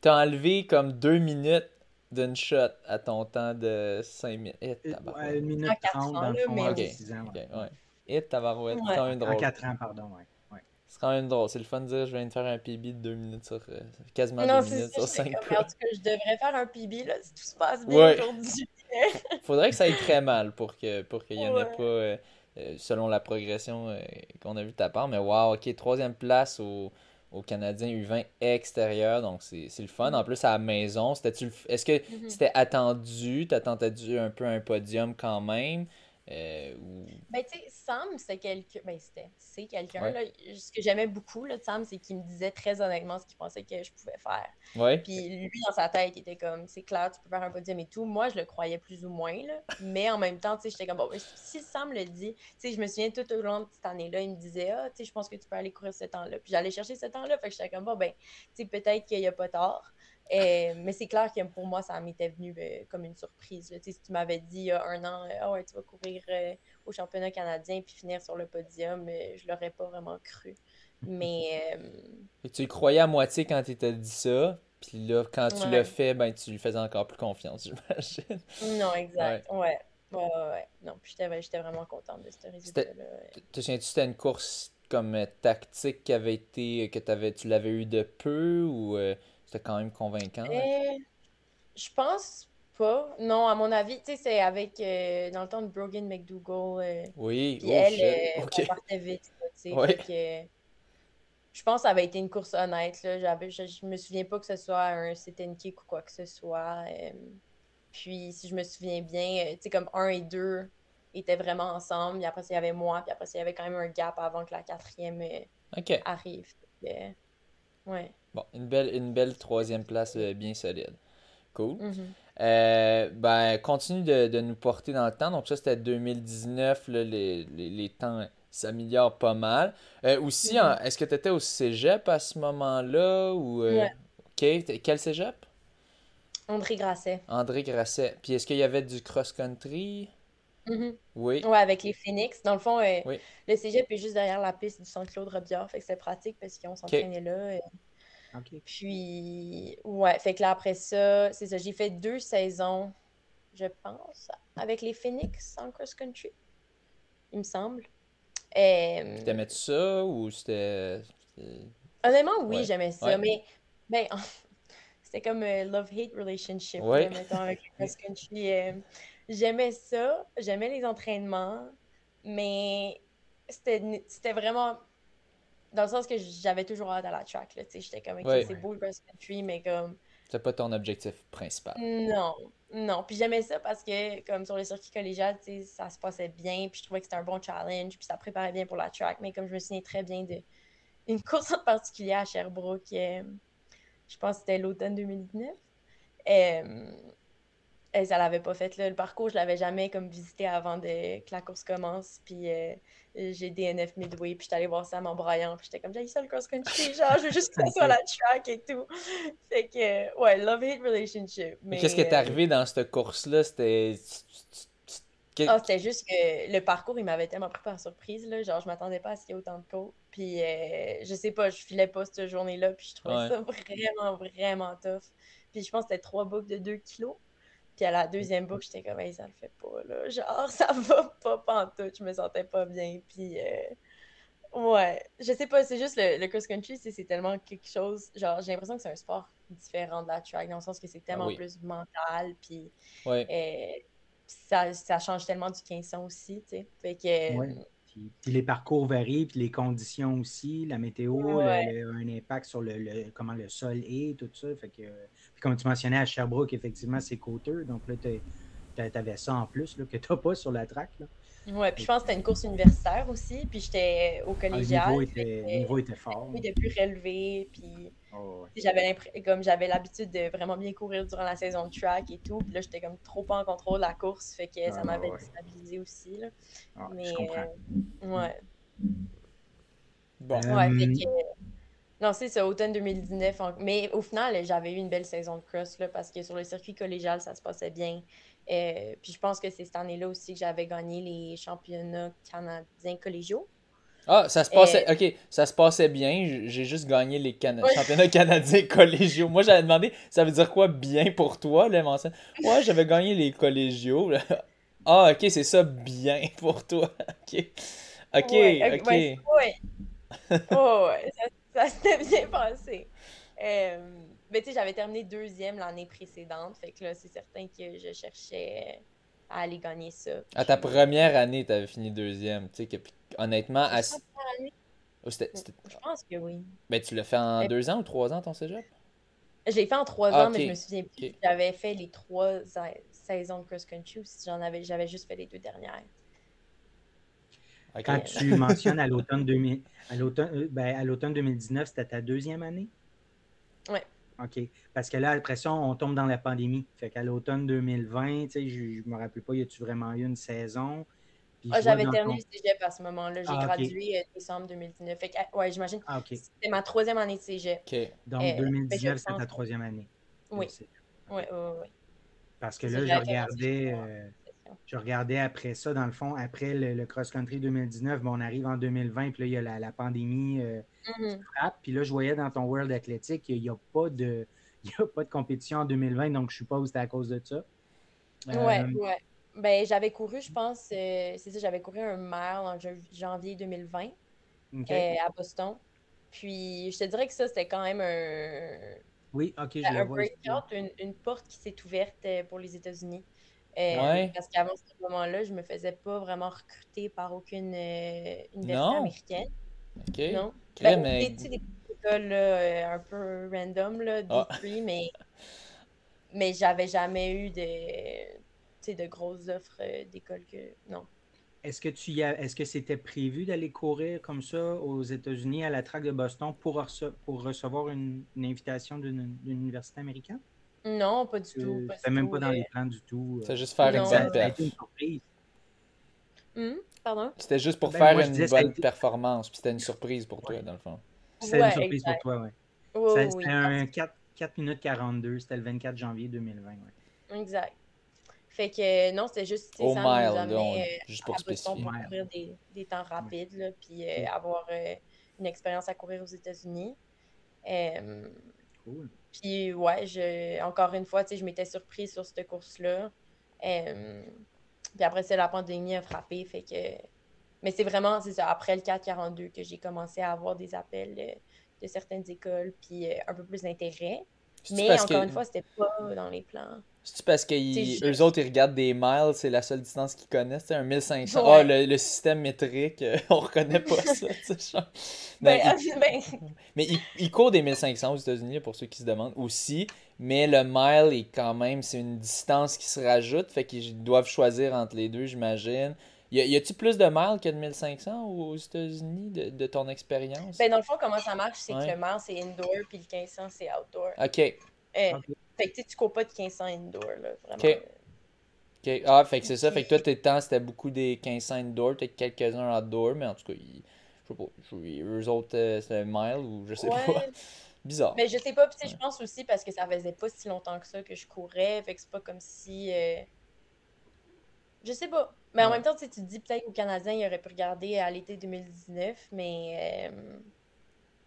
T'as enlevé comme deux minutes d'une shot à ton temps de 5 minutes. Eh, ouais, une minute 30 dans le fond, okay. 6 ans. Ouais. ouais. Et tabarouette, c'est quand même drôle. En 4 ans, pardon, ouais. ouais. C'est quand même drôle. C'est le fun de dire je viens de faire un PB de 2 minutes sur. Euh, quasiment 2 minutes sur 5 En tout cas, je devrais faire un PB là, si tout se passe bien aujourd'hui. Faudrait que ça aille très mal pour qu'il pour qu'il y en ait pas. Euh, euh, selon la progression qu'on a vu de ta part. Mais wow, ok, troisième place au, au Canadien U20 extérieur, donc c'est le fun. En plus, à la maison, est-ce que mm-hmm. c'était attendu? T'attendais un peu un podium quand même? Euh, ben, tu sais, Sam, c'est quelqu'un. Ben, c'est quelqu'un. Ce que j'aimais beaucoup là, de Sam, c'est qu'il me disait très honnêtement ce qu'il pensait que je pouvais faire. Ouais. Puis lui, dans sa tête, il était comme c'est clair, tu peux faire un podium et tout. Moi, je le croyais plus ou moins. Là. Mais en même temps, tu sais, j'étais comme bon, si Sam le dit, tu sais, je me souviens tout au long de cette année-là, il me disait ah, tu sais, je pense que tu peux aller courir ce temps-là. Puis j'allais chercher ce temps-là. Fait que j'étais comme bon, ben, tu sais, peut-être qu'il n'y a pas tard. Euh, mais c'est clair que pour moi, ça m'était venu euh, comme une surprise. Si tu m'avais dit il y a un an, ah ouais, tu vas courir au championnat canadien puis finir sur le podium, je l'aurais pas vraiment cru. Mais. Et tu y croyais à moitié quand tu t'as dit ça, puis là, quand tu l'as fait, ben, tu lui faisais encore plus confiance, j'imagine. Non, exact. Ouais. Ouais, ouais, Non, j'étais vraiment contente de ce résultat-là. Tu te c'était une course comme tactique qui avait été, que avais, tu l'avais eu de peu ou c'était quand même convaincant. Euh, je pense pas. Non, à mon avis, tu sais, c'est avec, euh, dans le temps de Brogan McDougall. Euh, oui, puis elle, okay. partait vite, tu sais. je pense que ça avait été une course honnête. Là. Je, je me souviens pas que ce soit un sit and kick ou quoi que ce soit. puis, si je me souviens bien, tu sais, comme un et deux étaient vraiment ensemble. Puis après, il y avait moi. Puis après, il y avait quand même un gap avant que la quatrième arrive. ouais. Bon, une belle, une belle troisième place euh, bien solide. Cool. Mm-hmm. Euh, ben, continue de, nous porter dans le temps. Donc, ça, c'était 2019. les, les, temps s'améliorent pas mal. Euh, aussi, mm-hmm. est-ce que tu étais au cégep à ce moment-là ou, OK. Quel cégep? André Grasset. André Grasset. Puis, est-ce qu'il y avait du cross-country? Mhm. Oui. Ouais, avec les Phoenix. Dans le fond, euh, Oui. le cégep est juste derrière la piste du centre Claude Robillard. Fait que c'était pratique parce qu'on s'entraînait là. euh. Puis, ouais, fait que là, après ça, c'est ça. J'ai fait deux saisons, je pense, avec les Phoenix en cross-country, il me semble. Euh, Puis T'aimais-tu ça ou c'était. honnêtement, oui, Ouais. j'aimais ça, Ouais. mais ben, c'était comme un love-hate relationship, Ouais. mettons, avec le cross-country. euh, j'aimais ça, j'aimais les entraînements, mais c'était vraiment dans le sens que j'avais toujours hâte à la track, là, tu sais, j'étais comme, Ouais. c'est beau le cross-country, mais comme, C'était pas ton objectif principal. Non, non. Puis j'aimais ça parce que, comme sur le circuit collégial, tu sais, ça se passait bien. Puis je trouvais que c'était un bon challenge. Puis ça préparait bien pour la track. Mais comme je me souviens très bien de une course en particulier à Sherbrooke, euh, je pense que c'était l'automne 2019. Euh, et ça l'avait pas fait là. Le parcours, je l'avais jamais comme visité avant de, que la course commence. Puis euh, j'ai DNF midway. Puis j'étais allée voir ça en m'embraillant. Puis j'étais comme, j'ai ça le cross-country. Genre, je veux juste que ça soit la track et tout. Fait que, ouais, love-hate relationship. Mais Mais, qu'est-ce qui est euh, arrivé dans cette course-là? C'était. Ah, c'était juste que le parcours, il m'avait tellement pris par surprise, là. Genre, je m'attendais pas à ce qu'il y ait autant de côtes. Puis, euh, je sais pas, je filais pas cette journée-là. Puis, je trouvais Ouais. ça vraiment, vraiment tough. Puis, je pense que c'était trois boucles de 2 kilos. Puis, à la deuxième boucle, j'étais comme, hey, ça le fait pas, là. Genre, ça va pas pantoute. Je me sentais pas bien. Puis, euh, ouais. Je sais pas, c'est juste le, le cross-country, c'est c'est tellement quelque chose. Genre, j'ai l'impression que c'est un sport différent de la track, dans le sens que c'est tellement oui. plus mental. Puis, Ouais. euh, ça, ça change tellement du 1500 aussi, tu sais. Fait que. Ouais. Puis, puis les parcours varient, puis les conditions aussi, la météo, Ouais. le- un impact sur le, le- comment le sol est, tout ça. Fait que, puis comme tu mentionnais à Sherbrooke, effectivement, c'est côteux. Donc là, tu avais ça en plus là, que tu n'as pas sur la track. Là. Ouais, puis je pense que c'était une course universitaire aussi, puis j'étais au Ah, le, collégial. niveau était, le niveau était fort. oui, de plus relevé, puis Oh, ouais. j'avais l'impression, comme j'avais l'habitude de vraiment bien courir durant la saison de track et tout, puis là, j'étais comme trop pas en contrôle de la course, fait que ça Ah, m'avait ouais. déstabilisé aussi, là. Ah, Mais, je comprends. euh, ouais. Bon. Euh, Ouais, fait que. Non, c'est ça, automne 2019. en- Mais au final, j'avais eu une belle saison de cross, là, parce que sur le circuit collégial, ça se passait bien. Euh, puis je pense que c'est cette année-là aussi que j'avais gagné les championnats canadiens collégiaux. Ah, ça se passait. Ok, ça se passait bien. J'ai juste gagné les cana- Ouais. championnats canadiens collégiaux. Moi, j'avais demandé, ça veut dire quoi bien pour toi, là, mentionne. Ouais, j'avais gagné les collégiaux. là. Ah, ok, c'est ça bien pour toi. Ok. Ok, Ouais, ok. ouais. Oh, ouais, ça, ça s'était bien passé. Euh, mais tu sais, j'avais terminé deuxième l'année précédente, fait que là, c'est certain que je cherchais à aller gagner ça. À ta première année, t'avais fini deuxième. Tu sais, que, puis, honnêtement, à... Je pense que année- oh, c'était- c'était- Je pense que oui. ben, tu l'as fait en Mais- deux ans ou trois ans ton cégep? Je l'ai fait en trois Ah, ans, mais je me souviens plus ok. si j'avais fait les trois sa- saisons de cross-country ou si j'en avais, j'avais juste fait les deux dernières. Quand tu mentionnes à l'automne 2000 à l'automne euh, ben, à l'automne 2019, c'était ta deuxième année? Ouais. OK. Parce que là, après ça, on tombe dans la pandémie. Fait qu'à l'automne 2020, tu sais, je, je me rappelle pas, y a-tu vraiment eu une saison? Ah, j'avais terminé ton- le cégep à ce moment-là. J'ai Ah, gradué euh, décembre 2019. Fait que, ah, ouais, j'imagine Ah, OK. c'était ma troisième année de cégep. Ok. Donc, Euh, ben, 2019, c'était pense ta troisième année. Oui, oui, oui, oui. Parce que là, je regardais, euh. Je regardais après ça, dans le fond, après le, le cross-country 2019, bon, on arrive en 2020, puis là, il y a la, la pandémie euh, Mhm. frappe. Puis là, je voyais dans ton World Athletic qu'il n'y a, pas de- il y a pas de compétition en 2020, donc je suppose que c'était à cause de ça. Ouais, Euh, ouais. Ben, j'avais couru, je pense, euh, c'est ça, j'avais couru un mile en jan- janvier 2020 OK. euh, à Boston. Puis, je te dirais que ça, c'était quand même un, Oui, OK, je le un vois. ici. breakout, une, une porte qui s'est ouverte pour les États-Unis. Euh, Ouais. Parce qu'avant ce moment-là, je me faisais pas vraiment recruter par aucune euh, université Non. américaine. Ok. Non. Crème, Ben, mais- des, écoles là, euh, un peu random, là. D3, mais, mais j'avais jamais eu de, tu sais, de grosses offres euh, d'écoles que. Non. Est-ce que tu y as- est-ce que c'était prévu d'aller courir comme ça aux États-Unis à la track de Boston pour, rece- pour recevoir une, une invitation d'une université américaine? Non, pas du tout. Euh, pas C'était même tout, pas dans euh. les plans du tout. C'est euh. juste faire Non. une bonne perf. Hum, Pardon? C'était juste pour Ben, faire une bonne été- performance. Puis c'était une surprise pour toi, dans le fond. C'était une surprise exact. pour toi, oui. Oui, Ça- oui, C'était oui. un 4, 4 minutes 42, c'était le 24 janvier 2020. ouais. Exact. Fait que non, c'était juste Au ça mile, nous là, amenait, juste pour courir des, des temps rapides, là, puis euh, Ouais. avoir euh, une expérience à courir aux États-Unis. Euh, Cool. Puis ouais, je, encore une fois, tu sais, je m'étais surprise sur cette course-là. Euh, puis après, c'est la pandémie a frappé, fait que... Mais c'est vraiment, c'est ça, après le 442 que j'ai commencé à avoir des appels euh, de certaines écoles, puis euh, un peu plus d'intérêt. Mais encore que- une fois, c'était pas dans les plans. C'est-tu parce C'est qu'eux juste- autres, ils regardent des miles, c'est la seule distance qu'ils connaissent, c'est un 1500. Ouais. Ah, le, le système métrique, euh, on reconnaît pas ça. Ben, Ben, ils- ben, Mais ils, ils courent des 1500 aux États-Unis, pour ceux qui se demandent aussi. Mais le mile est quand même, c'est une distance qui se rajoute, fait qu'ils doivent choisir entre les deux, j'imagine. Y a- y a-tu plus de miles que de 1500 aux États-Unis de, de ton expérience? ben, dans le fond, comment ça marche, c'est Ouais. que le mile, c'est indoor, puis le 1500, c'est outdoor. Ok, Euh, Ok. Fait que tu cours pas de 1500 indoor, là, vraiment. Ah, fait que c'est ça, fait que toi, tes temps, c'était beaucoup des 1500 indoor, peut-être quelques-uns outdoor, mais en tout cas, ils- je sais pas, eux autres, euh, c'était mile ou je sais pas. Bizarre. mais je sais pas, puis je pense aussi parce que ça faisait pas si longtemps que ça que je courais, fait que c'est pas comme si... euh, Je sais pas. Mais en Ouais. même temps, tu te dis peut-être qu'au Canadien, il aurait pu regarder à l'été 2019, mais... euh,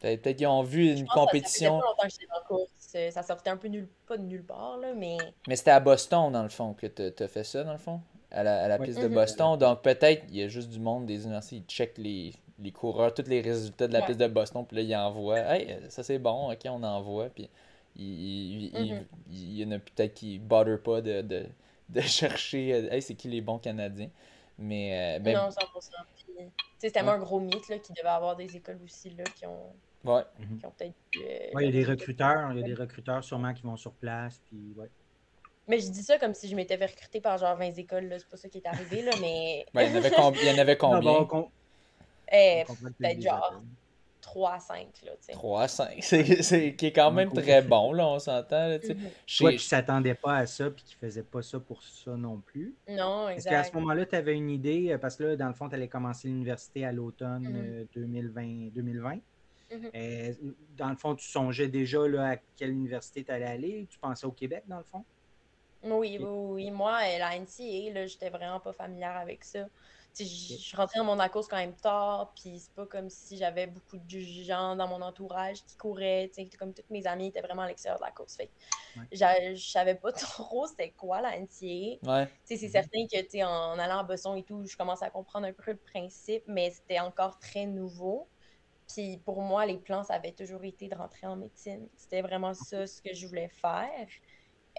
Peut-être qu'ils ont vu une que compétition. Ça faisait pas longtemps que j'étais dans la course. Ça sortait un peu nulle... pas de nulle part, là, mais... Mais c'était à Boston, dans le fond, que t'as t'as fait ça, dans le fond? À la, à la piste de Mhm. Boston. Donc peut-être, il y a juste du monde des universités, ils checkent les, les coureurs, tous les résultats de la Ouais. piste de Boston, puis là, ils envoient. Hey, ça c'est bon, ok, on envoie. Puis il, il, il- Mhm. il y en a peut-être qui bother pas de, de, de chercher, euh, hey, c'est qui les bons Canadiens. Mais, euh, ben, Non, 100%. Puis, tu sais, c'était Ouais. un gros mythe, là, qu'il devait y avoir des écoles aussi, là, qui ont, ouais. qui ont peut-être... pu, euh, Ouais, il y a des recruteurs, il y a des recruteurs sûrement qui vont sur place. Puis, ouais. Mais je dis ça comme si je m'étais fait recruter par genre 20 écoles, là. C'est pas ça qui est arrivé, là, mais... Ben, il, y en avait combi- il y en avait combien? bon, Eh, peut-être genre appels. 3 à 5, là, tu sais. 3 à 5. C'est, c'est- qui est quand même très bon, là, on s'entend. Là, tu sais. Mhm. Qui ne s'attendaient pas à ça puis qui ne faisaient pas ça pour ça non plus. Non, Est-ce qu'à ce exact. moment-là, tu avais une idée, euh, parce que là, dans le fond, tu allais commencer l'université à l'automne Mhm. euh, 2020. 2020. Mhm. Euh, dans le fond, tu songeais déjà là, à quelle université tu allais aller? Tu pensais au Québec, dans le fond? Oui, oui, oui. Moi, euh, la NCA, là, j'étais vraiment pas familière avec ça. Tu sais, je rentrée dans mon course quand même tard, puis c'est pas comme si j'avais beaucoup de gens dans mon entourage qui couraient, tu sais, comme toutes mes amies étaient vraiment à l'extérieur de la course. Fait Ouais. je savais pas trop c'était quoi la NCA. Ouais. Tu sais, c'est Mhm. certain que, tu sais, en, allant à Boston et tout, je commence à comprendre un peu le principe, mais c'était encore très nouveau. Puis pour moi, les plans, ça avait toujours été de rentrer en médecine. C'était vraiment ça ce que je voulais faire.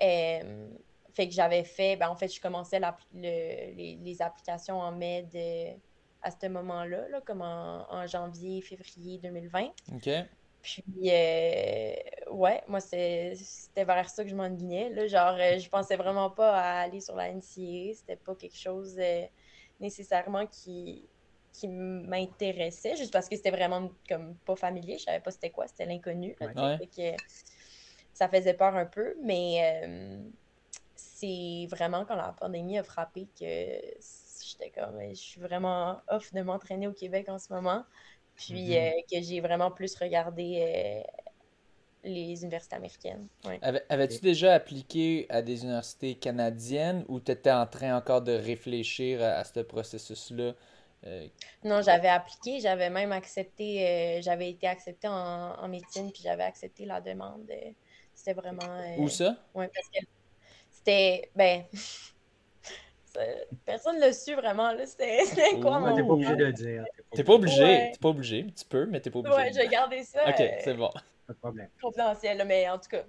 Euh, fait que j'avais fait, ben en fait, je commençais le- les, les applications en med euh, à ce moment-là, là, comme en, en janvier, février 2020. Ok. Puis, euh, ouais, moi, c'était vers ça que je m'enlignais. Là. Genre, euh, je pensais vraiment pas à aller sur la NCA. C'était pas quelque chose euh, nécessairement qui, qui m'intéressait, juste parce que c'était vraiment comme pas familier. Je savais pas c'était quoi, c'était l'inconnu. là, tu sais. Ouais. Fait que ça faisait peur un peu, mais euh, c'est vraiment quand la pandémie a frappé que j'étais comme, je suis vraiment off de m'entraîner au Québec en ce moment. Puis Mhm. euh, que j'ai vraiment plus regardé euh, les universités américaines. Ouais. Avais-tu déjà appliqué à des universités canadiennes ou tu étais en train encore de réfléchir à, à ce processus-là? Euh, Non, j'avais appliqué, j'avais même accepté, euh, j'avais été acceptée en, en médecine, puis j'avais accepté la demande. euh, c'était vraiment. euh, Où ça? Ouais, parce que c'était. Ben. personne ne l'a su vraiment, là. C'était quoi mon. t'es pas obligé de le dire. T'es pas obligé, Ouais. t'es pas obligé. Tu peux, mais t'es pas obligé. Ouais, j'ai gardé ça Ok, euh, c'est bon. Pas de problème. confidentiel, là, mais en tout cas,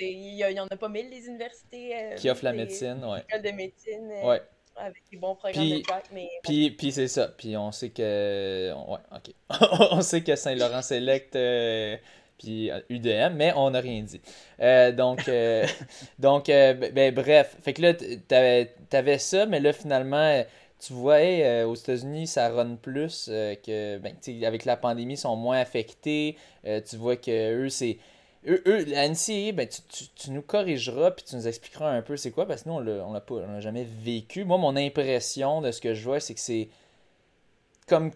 il y, a- il y en a pas mille, les universités. euh, Qui offre la médecine, ouais. écoles de médecine euh, Ouais. Avec des bons programmes Puis- de track, mais Puis, puis c'est ça. Puis on sait que. Ouais, ok. on sait que Saint-Laurent Select. euh, puis euh, UDM, mais on n'a rien dit. Euh, donc, euh, donc euh, ben, bref. Fait que là, t'avais, t'avais ça, mais là, finalement, euh, tu vois, hey, euh, aux États-Unis, ça run plus euh, que. Ben, avec la pandémie, ils sont moins affectés. Euh, tu vois que eux, c'est. Eux, eux, la ben, tu, tu, nous corrigeras puis tu nous expliqueras un peu c'est quoi, parce que nous, on l'a, on l'a jamais vécu. Moi, mon impression de ce que je vois, c'est que c'est comme,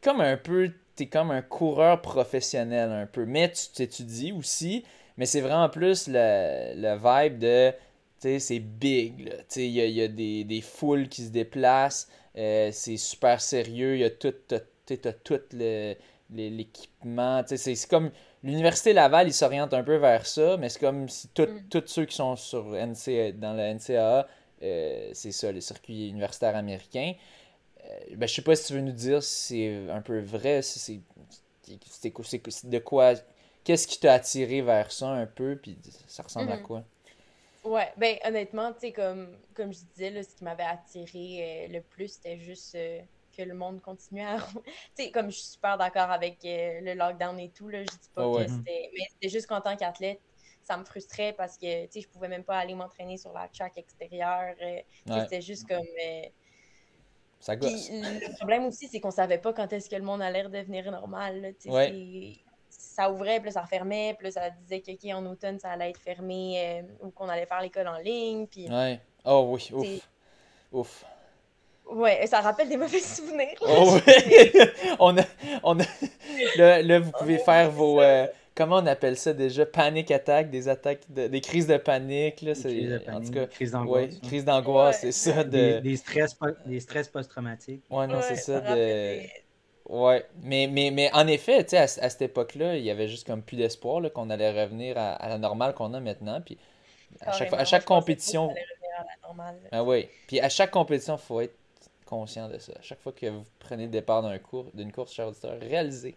comme un peu, t'es comme un coureur professionnel un peu, mais tu t'étudies aussi, mais c'est vraiment plus le, le vibe de, tu c'est big. Il y a, y a des, des, foules qui se déplacent. Euh, c'est super sérieux. Il y a tout, tout l'équipement. C'est comme l'Université Laval, il s'oriente un peu vers ça, mais c'est comme si mm. tous ceux qui sont sur NCA, dans la NCAA, euh, c'est ça, les circuits universitaires américains. Euh, ben, je sais pas si tu veux nous dire si c'est un peu vrai, si c'est de quoi, qu'est-ce qui t'a attiré vers ça un peu, puis ça ressemble à mm-hmm. quoi? Ouais, ben honnêtement, tu sais, comme, comme je disais, là, ce qui m'avait attiré euh, le plus, c'était juste euh, que le monde continuait à. tu sais, comme je suis super d'accord avec euh, le lockdown et tout, là, je dis pas que c'était. Mais c'était juste qu'en tant qu'athlète, ça me frustrait parce que, tu sais, je pouvais même pas aller m'entraîner sur la track extérieure. C'était juste comme. ça gosse. le problème aussi, c'est qu'on savait pas quand est-ce que le monde allait redevenir normal. ça ouvrait, puis ça refermait, puis ça disait que en automne, ça allait être fermé euh, ou qu'on allait faire l'école en ligne. Puis, ouais. Oh oui, ouf. Ouf. Ouais, ça rappelle des mauvais souvenirs. oh, oui. on a, on a... Là, vous pouvez faire vos. Euh, comment on appelle ça déjà? Panic attack, des attaques, des crises de panique. Là, crises de panique, en tout cas, crise d'angoisse. Ouais, crise d'angoisse, c'est ça. De... Des, stress, des stress post-traumatiques. Ouais, non, c'est ça. De... Ouais, mais, mais, mais en effet, tu sais, à, cette époque-là, il y avait juste comme plus d'espoir qu'on allait revenir à, la normale qu'on a maintenant. Puis à chaque, à chaque compétition. Ah oui. Puis à chaque compétition, il faut être conscient de ça. Chaque fois que vous prenez le départ d'un cours, d'une course, cher auditeur, réalisez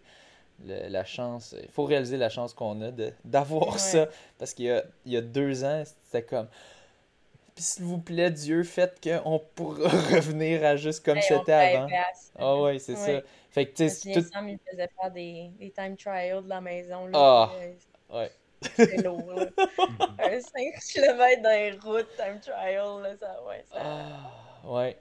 la chance. Il faut réaliser la chance qu'on a d'avoir ça. Parce qu'il y a, il y a deux ans, c'était comme. Puis s'il vous plaît, Dieu, faites qu'on pourra revenir à juste comme c'était avant. Ah oui, c'est ça. Fait que, tu sais, tout... Il faisait faire des, des time trials de la maison. Là, ah, ouais. C'était lourd, là. Un 5 km dans les routes, time trial, là, ça, ouais. Ça... Ah, ouais.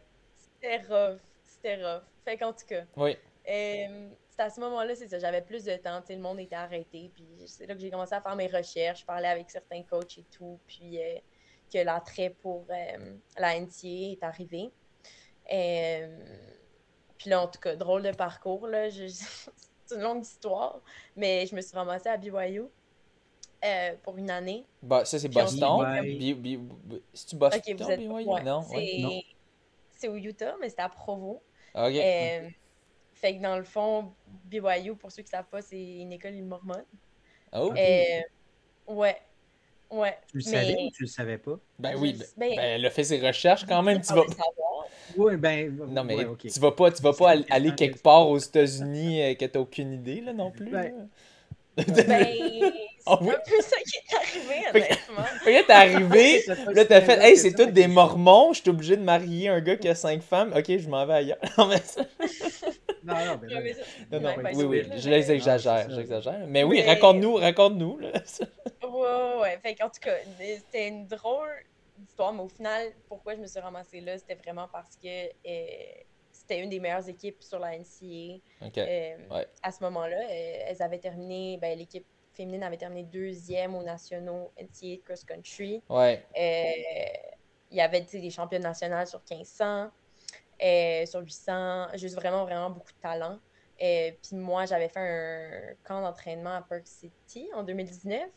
C'était rough. C'était rough. Fait qu'en tout cas. Oui. Euh, c'était à ce moment-là, c'est ça, j'avais plus de temps, tu sais, le monde était arrêté, puis c'est là que j'ai commencé à faire mes recherches, je parlais avec certains coachs et tout, puis euh, que l'attrait pour euh, la NCA est arrivé. Euh, puis là, en tout cas, drôle de parcours, là. c'est une longue histoire, mais je me suis ramassée à BYU euh, pour une année. Bah, ça, c'est Boston. C'est-tu Boston, okay, BYU? non, C'est au Utah, mais c'est à Provo. OK. Euh, fait que dans le fond, BYU, pour ceux qui ne savent pas, c'est une école mormone. Oh. Euh, ouais. Ouais. Tu le savais ou tu le savais pas? Ben oui, ben, ben, ben, elle a fait ses recherches quand même. Tu vas... Oui, ben. Non, mais tu vas pas, tu vas pas aller quelque part aux États-unis euh, que t'as aucune idée, là, non plus. Ben, ben oh, oui? un peu ça qui est arrivé, honnêtement. Regarde, t'es arrivé, là, t'as fait, hey, c'est tous des mormons, je suis obligé de marier un gars qui a cinq femmes, ok, je m'en vais ailleurs. non, mais Non, non, mais non, non, oui, oui, je les exagère, j'exagère. Mais oui, raconte-nous, raconte-nous, là. ouais, ouais, fait qu'en tout cas, c'était une drôle d'histoire, mais au final, pourquoi je me suis ramassée là, c'était vraiment parce que euh, c'était une des meilleures équipes sur la NCA. Euh, à ce moment-là, euh, elles avaient terminé, ben, l'équipe féminine avait terminé deuxième aux nationaux NCA cross country. Ouais. il y avait des championnes nationales sur 1500, sur 800, juste vraiment, vraiment beaucoup de talent. Puis moi, j'avais fait un camp d'entraînement à Park City en 2019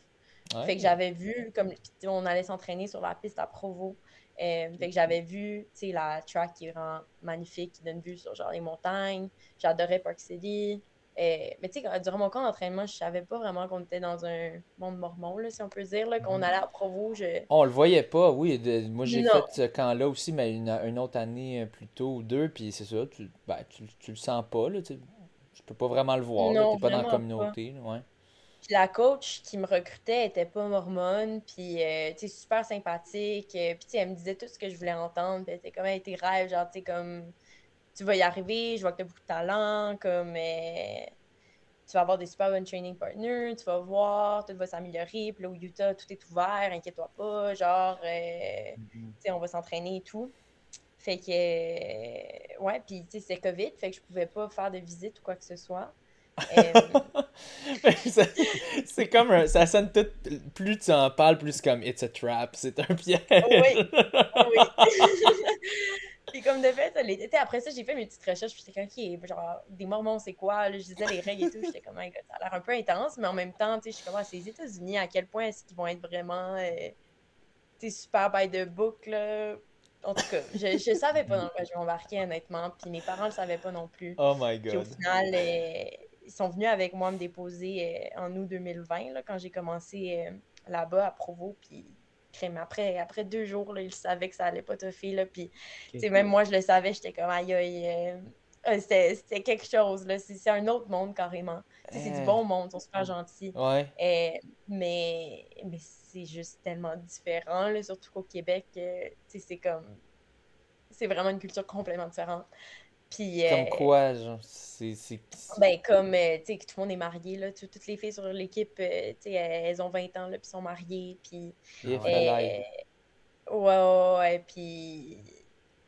fait que j'avais vu, comme on allait s'entraîner sur la piste à Provo. Euh, fait que j'avais vu, tu sais, la track qui est vraiment magnifique, qui donne vue sur genre les montagnes. J'adorais Park City. Euh, mais tu sais, durant mon camp d'entraînement, je savais pas vraiment qu'on était dans un monde mormon, là, si on peut dire, qu'on mm-hmm. allait à Provo. Je... On le voyait pas, oui. moi, j'ai fait ce camp-là aussi, mais une, autre année euh, plus tôt ou deux, puis c'est ça, tu, ben, tu, tu, le sens pas, là, tu peux pas vraiment le voir, t'es pas dans la communauté, ouais la coach qui me recrutait était pas mormone, puis euh, tu sais, super sympathique. Euh, puis elle me disait tout ce que je voulais entendre. Puis elle était comme, hey, tes rêves, genre, tu sais, comme, tu vas y arriver, je vois que tu as beaucoup de talent, comme, euh, tu vas avoir des super bonnes training partners, tu vas voir, tout va s'améliorer. Puis là, au Utah, tout est ouvert, inquiète-toi pas, genre, tu sais, on va s'entraîner et tout. Fait que, ouais, puis tu sais, c'est COVID, fait que je pouvais pas faire de visite ou quoi que ce soit. c'est comme ça sonne tout plus tu en parles plus comme it's a trap c'est un piège oui oui puis comme de fait après ça j'ai fait mes petites recherches puis j'étais comme ok genre des mormons c'est quoi je disais les règles et tout j'étais comme ça a l'air un peu intense mais en même temps tu sais je suis comme ah, c'est les États-Unis à quel point est-ce qu'ils vont être vraiment euh, super by the book, là? En tout cas, je, je savais pas dans quoi je m'embarquais, honnêtement. Puis mes parents le savaient pas non plus. Oh my Puis au god. final, euh, ils sont venus avec moi me déposer euh, en août 2020, là, quand j'ai commencé euh, là-bas à Provo. Puis crème, après, après deux jours, là, ils savaient que ça allait pas toffer. Là, puis même moi, je le savais, j'étais comme aïe aïe. euh, euh, c'était quelque chose. C'est un autre monde carrément. C'est du bon monde, ils sont super gentils. Ouais. Euh, mais mais c'est juste tellement différent, là, surtout qu'au Québec, euh, c'est comme. C'est vraiment une culture complètement différente. Puis. euh, Comme quoi, genre, c'est. ben, comme, euh, tu sais, que tout le monde est marié, là. Tout- toutes les filles sur l'équipe, euh, tu sais, elles ont 20 ans, là, puis sont mariées, puis... Euh, ouais, ouais, ouais, puis...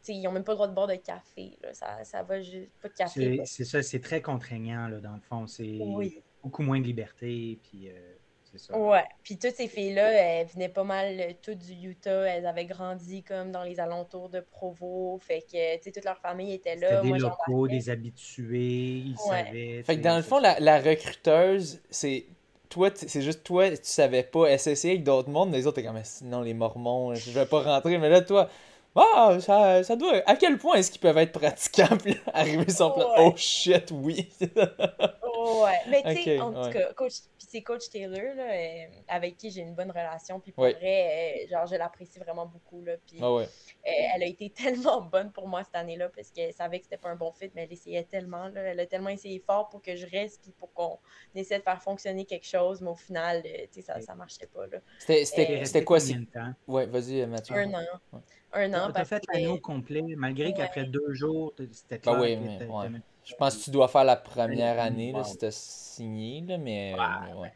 Tu sais, ils ont même pas le droit de boire de café, là. Ça, ça va juste... Pas de café, C'est ça, c'est très contraignant, là, dans le fond. C'est Oui. beaucoup moins de liberté, puis euh, c'est ça. Ouais, puis toutes ces filles-là, elles venaient pas mal euh, toutes du Utah, elles avaient grandi comme dans les alentours de Provo, fait que, tu sais, toute leur famille était là, des moi locaux, des habitués, ils Ouais. savaient. Fait que dans le fond, la, la recruteuse, c'est. Toi, c'est juste toi, tu savais pas SSI avec d'autres mondes, les autres, t'es comme, Mais sinon, les Mormons, je vais pas rentrer, mais là, toi, ah, ça, ça doit. À quel point est-ce qu'ils peuvent être pratiquants, puis là, arriver sur place, Ouais. oh shit, oui. Ouais, mais tu sais, en ouais. tout cas, coach, puis c'est coach Taylor, là, euh, avec qui j'ai une bonne relation, puis pour Ouais. vrai, euh, genre, je l'apprécie vraiment beaucoup, là, puis Ah ouais. euh, elle a été tellement bonne pour moi cette année-là, parce qu'elle savait que c'était pas un bon fit, mais elle essayait tellement, là, elle a tellement essayé fort pour que je reste, puis pour qu'on essaie de faire fonctionner quelque chose, mais au final, euh, tu sais, ça, ça marchait pas, là. C'était, quoi, temps? Ouais, vas-y, Mathieu. Un an. Ouais. Un an, parce fait que... l'année au complet, malgré Ouais. qu'après deux jours, c'était Ben clair oui, mais t'aimais- Je pense que tu dois faire la première année, là, si t'as signé, là, mais. ouais.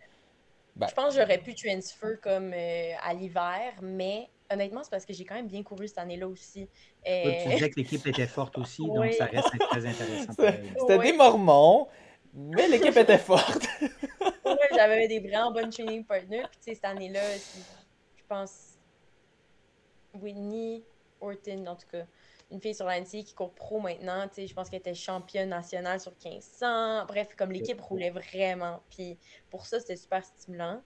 Ben, Je pense que j'aurais pu transfer comme euh, à l'hiver, mais honnêtement, c'est parce que j'ai quand même bien couru cette année-là aussi. Toi, Euh, tu disais que l'équipe était forte aussi, donc ça reste très intéressant. C'était Oui. des Mormons, mais l'équipe était forte. Ouais, j'avais des vraiment bonnes training partners. Puis, tu sais, cette année-là, je pense, Whitney Orton, en tout cas, une fille sur l'ANC qui court pro maintenant. Je pense qu'elle était championne nationale sur 1500. Bref, comme l'équipe roulait vraiment. Puis, pour ça, c'était super stimulant.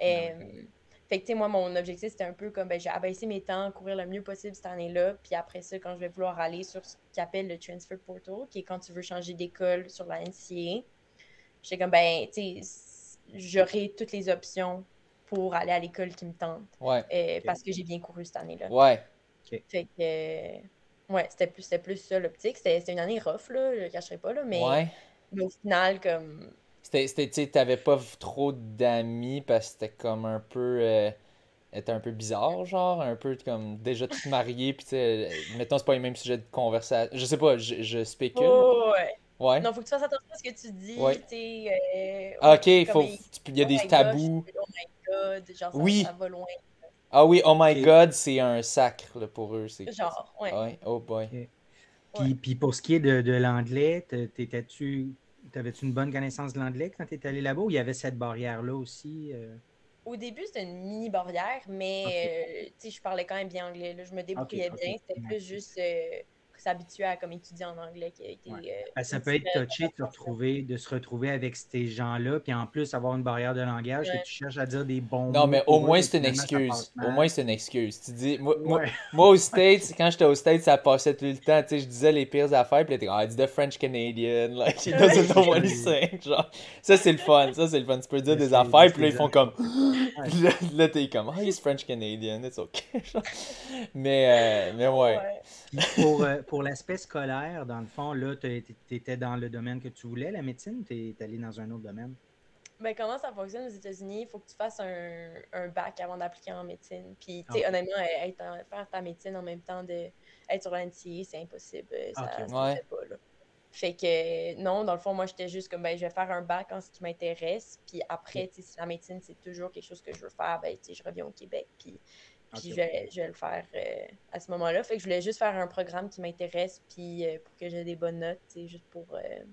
Euh, fait que, tu sais, moi, mon objectif, c'était un peu comme, ben, j'ai abaissé mes temps, courir le mieux possible cette année-là. Puis après ça, quand je vais vouloir aller sur ce qu'ils appellent le Transfer Portal, qui est quand tu veux changer d'école sur la NCA, j'étais comme, ben, tu sais, j'aurai toutes les options pour aller à l'école qui me tente. Ouais, euh, Parce que j'ai bien couru cette année-là. ouais. Fait que, euh, ouais, c'était plus, c'était plus ça l'optique. C'était une année rough, là, je le cacherai pas, là, mais, Ouais. mais au final, comme, C'était, tu t'avais pas trop d'amis parce que c'était comme un peu. euh, était un peu bizarre, genre, un peu comme déjà tout marié, puis tu sais, mettons, c'est pas les mêmes sujets de conversation. Je sais pas, je, je spécule. Oh, ouais. Ouais. Non, faut que tu fasses attention à ce que tu dis, Ouais. tu euh, Ah, ok, faut, il- y a oh des my tabous. oh my god, genre, ça, Oui. ça va loin. Ah oui, oh my god, c'est un sacre là, pour eux. C'est... Genre, ouais. Ouais, oh boy. Puis, puis pour ce qui est de, de l'anglais, t'étais-tu, t'avais-tu une bonne connaissance de l'anglais quand tu étais allé là-bas ou il y avait cette barrière-là aussi? euh? Au début, c'était une mini barrière, mais euh, je parlais quand même bien anglais. là. Je me débrouillais bien. C'était plus juste euh, s'habituer à comme étudier en anglais qui a été. Ouais. euh, Ben, ça peut être touché de se retrouver, de se retrouver avec ces gens-là, puis en plus avoir une barrière de langage, Ouais. que tu cherches à dire des bons Non, mots mais au moins c'est une excuse. Au moins c'est une excuse. Tu dis, moi, moi, Ouais. moi aux States, quand j'étais aux States, ça passait tout le temps. Tu sais, je disais les pires affaires, puis là, t'es comme, ah, it's the French Canadian. Like, he doesn't know what he's saying. Genre, ça, c'est le fun. Ça, c'est le fun. Tu peux dire des affaires, puis là, ils font comme, là, là, t'es comme, ah, he's French Canadian. It's okay. Mais, euh, mais ouais. Puis pour, euh, pour l'aspect scolaire, dans le fond, là, tu étais dans le domaine que tu voulais, la médecine, ou tu es allé dans un autre domaine? Ben, comment ça fonctionne aux États-Unis? Il faut que tu fasses un, un bac avant d'appliquer en médecine. Puis, tu sais, Ok. honnêtement, euh, être en- faire ta médecine en même temps de être sur la NCA, c'est impossible. Euh, Ça, Ok. ça se Ouais. fait pas, là. Fait que, non, dans le fond, moi, j'étais juste comme, ben, je vais faire un bac en ce qui m'intéresse. Puis après, tu sais, si la médecine, c'est toujours quelque chose que je veux faire, ben, tu sais, je reviens au Québec. Puis, puis je, vais, je vais le faire euh, à ce moment-là. Fait que je voulais juste faire un programme qui m'intéresse, puis euh, pour que j'ai des bonnes notes, sais, juste pour, euh,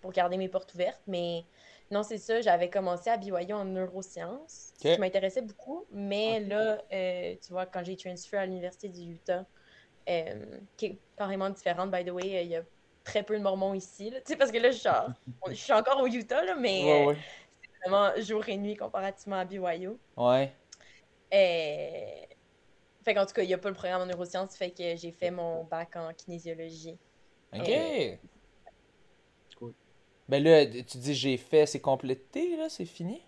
pour garder mes portes ouvertes. Mais non, c'est ça, j'avais commencé à BYU en neurosciences, qui m'intéressait beaucoup. Mais là, tu vois, quand j'ai transféré à l'Université du Utah, qui est carrément différente, by the way, il y a très peu de Mormons ici. Tu sais, parce que là, je suis, je suis encore au Utah, là, mais Ouais, ouais. vraiment jour et nuit comparativement à BYU. Ouais. Fait qu'en tout cas, il n'y a pas le programme en neurosciences, fait que j'ai fait mon bac en kinésiologie. Ok. Euh, Cool. Ben là, tu dis j'ai fait, c'est complété, là, c'est fini?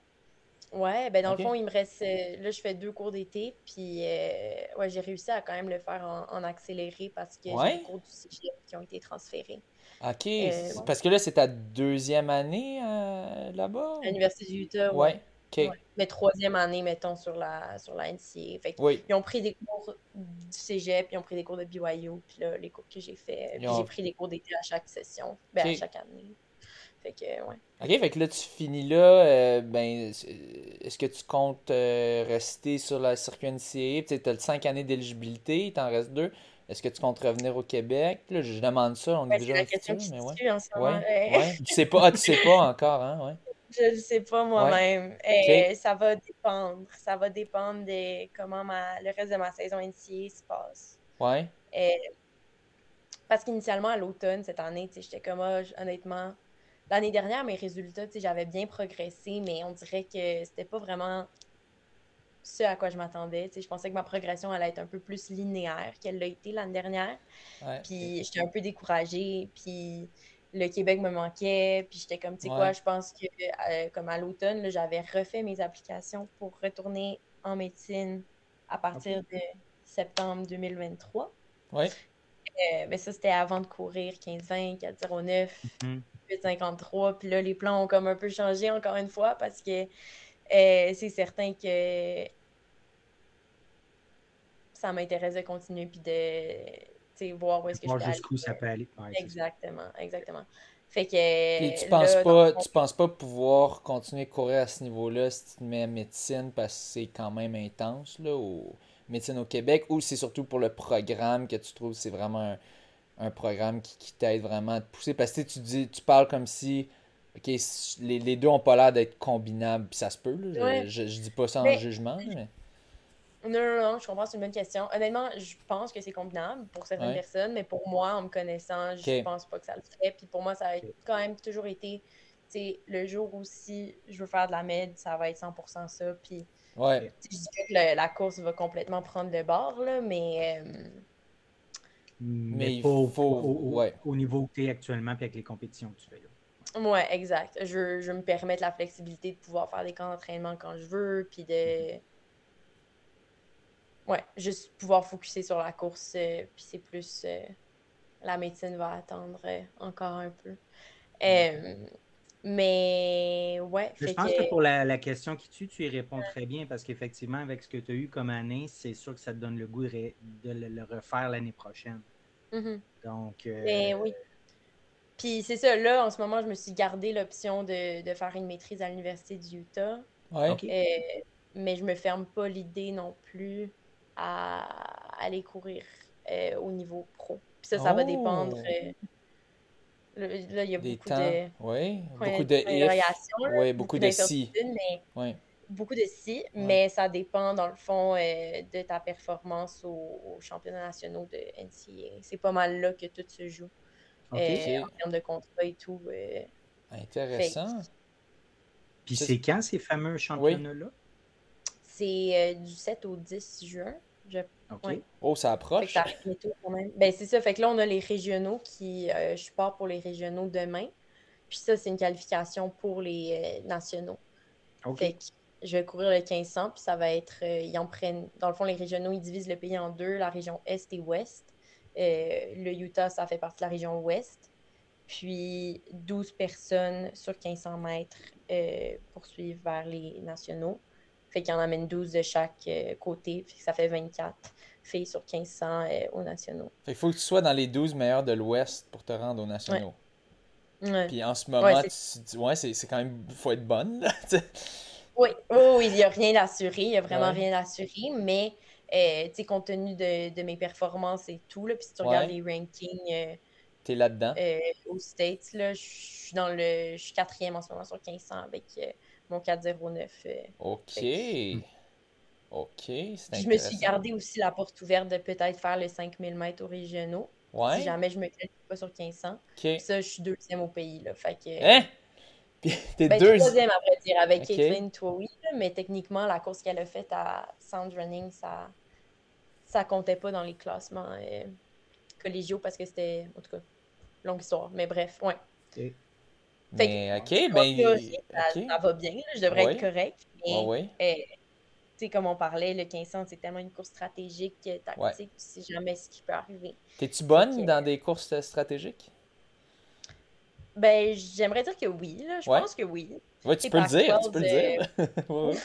Ouais, ben dans le fond, il me reste. euh, là, je fais deux cours d'été, puis euh, ouais, j'ai réussi à quand même le faire en, en accéléré parce que Ouais. j'ai des cours du cégep qui ont été transférés. Ok. Euh, Parce que là, c'est ta deuxième année euh, là-bas? À ou- l'Université du Utah, ouais. Ouais. Ok. Ouais. Mais troisième année, mettons, sur la, sur la NCA. Fait Oui. ils ont pris des cours du cégep, ils ont pris des cours de BYU, puis là, les cours que j'ai fait. Puis ont- j'ai pris des cours d'été à chaque session, ben, à chaque année. Fait que, ouais. Ok, fait que là, tu finis là. euh, ben, c'est- est-ce que tu comptes euh, rester sur la circuit NCAA? Tu as 5 années d'éligibilité, il t'en reste deux. Est-ce que tu comptes revenir au Québec? Là, je demande ça, on est déjà la le question futur, mais ouais. en ce moment. Ouais, Euh, ouais. Tu sais pas, ah, tu sais pas encore, hein? Ouais. Je ne sais pas moi-même. Euh, ça va dépendre. Ça va dépendre de comment ma, le reste de ma saison NCA se passe. Ouais. Euh, parce qu'initialement, à l'automne, cette année, j'étais comme, j- honnêtement, l'année dernière, mes résultats, j'avais bien progressé, mais on dirait que c'était pas vraiment ce à quoi je m'attendais. Je pensais que ma progression allait être un peu plus linéaire qu'elle l'a été l'année dernière. Ouais. Puis j'étais un peu découragée, puis le Québec me manquait, puis j'étais comme, tu sais quoi, je pense que euh, comme à l'automne, j'avais refait mes applications pour retourner en médecine à partir de septembre 2023. Ouais. Euh, mais ça, c'était avant de courir 15-20, 4-0-9, Mhm. 8-53. Puis là, les plans ont comme un peu changé encore une fois parce que euh, c'est certain que ça m'intéresse de continuer puis de voir où est-ce que je Voir peux aller. jusqu'où ça peut aller. Ouais. Exactement, exactement. Fait que. Puis tu là, penses pas, tu penses pas pouvoir continuer à courir à ce niveau-là si tu te mets à médecine parce que c'est quand même intense, là, au médecine au Québec, ou c'est surtout pour le programme que tu trouves que c'est vraiment un, un programme qui, qui t'aide vraiment à te pousser? Parce que tu dis, tu parles comme si, ok, les, les deux ont pas l'air d'être combinables, puis ça se peut, là, je, Ouais. je, je dis pas ça en Mais- jugement, mais... Non, non, non, je comprends, c'est une bonne question. Honnêtement, je pense que c'est combinable pour certaines Ouais. personnes, mais pour moi, en me connaissant, je Ok. pense pas que ça le ferait. Puis pour moi, ça a quand même toujours été, tu sais, le jour où si je veux faire de la med, ça va être 100% ça. Puis Ouais, tu sais, je dis pas que le- la course va complètement prendre le bord, là, mais euh, Mais, il faut- au- au- ouais. au niveau que tu es actuellement puis avec les compétitions que tu fais. Là. ouais, exact. Je, je me permettre la flexibilité de pouvoir faire des camps d'entraînement quand je veux, puis de. Ouais, juste pouvoir focuser sur la course, euh, puis c'est plus. euh, la médecine va attendre euh, encore un peu. Euh, mais ouais, fait Je pense que- que pour la, la question qui tue, tu y réponds très bien parce qu'effectivement, avec ce que tu as eu comme année, c'est sûr que ça te donne le goût de, ré- de le, le refaire l'année prochaine. Mhm. Donc, euh, Mais oui. Puis c'est ça, là, en ce moment, je me suis gardé l'option de, de faire une maîtrise à l'Université du Utah. ouais. Ok. Euh, mais je me ferme pas l'idée non plus à aller courir euh, au niveau pro. Puis ça, ça va Oh! dépendre. euh, là, là, il y a Des beaucoup temps, de points- beaucoup de beaucoup si, mais beaucoup de si, mais ça dépend dans le fond euh, de ta performance aux, aux championnats nationaux de NCAA. C'est pas mal là que tout se joue euh, en termes de contrat et tout. euh. Intéressant. Puis c'est quand ces fameux championnats-là? C'est euh, du 7 au 10 juin. Je... Ouais. Oh, ça approche. ça arrive bientôt quand même. Ben, c'est ça. Fait que là, on a les régionaux qui. euh, je pars pour les régionaux demain. Puis ça, c'est une qualification pour les euh, nationaux. Fait que je vais courir le 1500, puis ça va être. euh, ils en prennent. Dans le fond, les régionaux, ils divisent le pays en deux, la région Est et Ouest. Le Utah, ça fait partie de la région Ouest. Puis 12 personnes sur 1500 mètres poursuivent vers les nationaux. Fait qu'ils en amènent 12 de chaque euh, côté. Fait que ça fait 24 filles sur 1500 euh, aux nationaux. Fait qu'il faut que tu sois dans les 12 meilleurs de l'Ouest pour te rendre aux nationaux. Ouais. Puis en ce moment, Ouais, tu dis, ouais, c'est quand même, faut être bonne, là. Oui, oui, il n'y a rien d'assuré, il n'y a vraiment rien d'assuré, mais euh, tu sais, compte tenu de, de mes performances et tout, là, puis si tu regardes les rankings euh, T'es là-dedans. euh, aux States, là, je suis dans le. Je suis quatrième en ce moment sur 1500 avec mon 409. euh. Ok. Ok, c'est Je me suis gardé aussi la porte ouverte de peut-être faire les 5000 mètres aux régionaux, Ouais, si jamais je me qualifie pas sur 1500. ok. Puis ça, je suis deuxième au pays, là, fait que... Hein? Puis t'es Ben, deux... troisième, à vrai dire, avec Ok. Caitlin Towie, là, mais techniquement, la course qu'elle a faite à Sound Running, ça, ça comptait pas dans les classements euh, collégiaux parce que c'était, en tout cas, longue histoire. Mais bref, ouais. Mais, ok, ben. Ça, va bien, je devrais être correct. Mais, ouais, euh, comme on parlait, le 1500, c'est tellement une course stratégique, tactique, c'est jamais ce qui peut arriver. T'es-tu bonne dans des courses stratégiques? Ben, j'aimerais dire que oui, là. Je pense que oui. Oui, tu peux le dire, tu peux le dire. oui,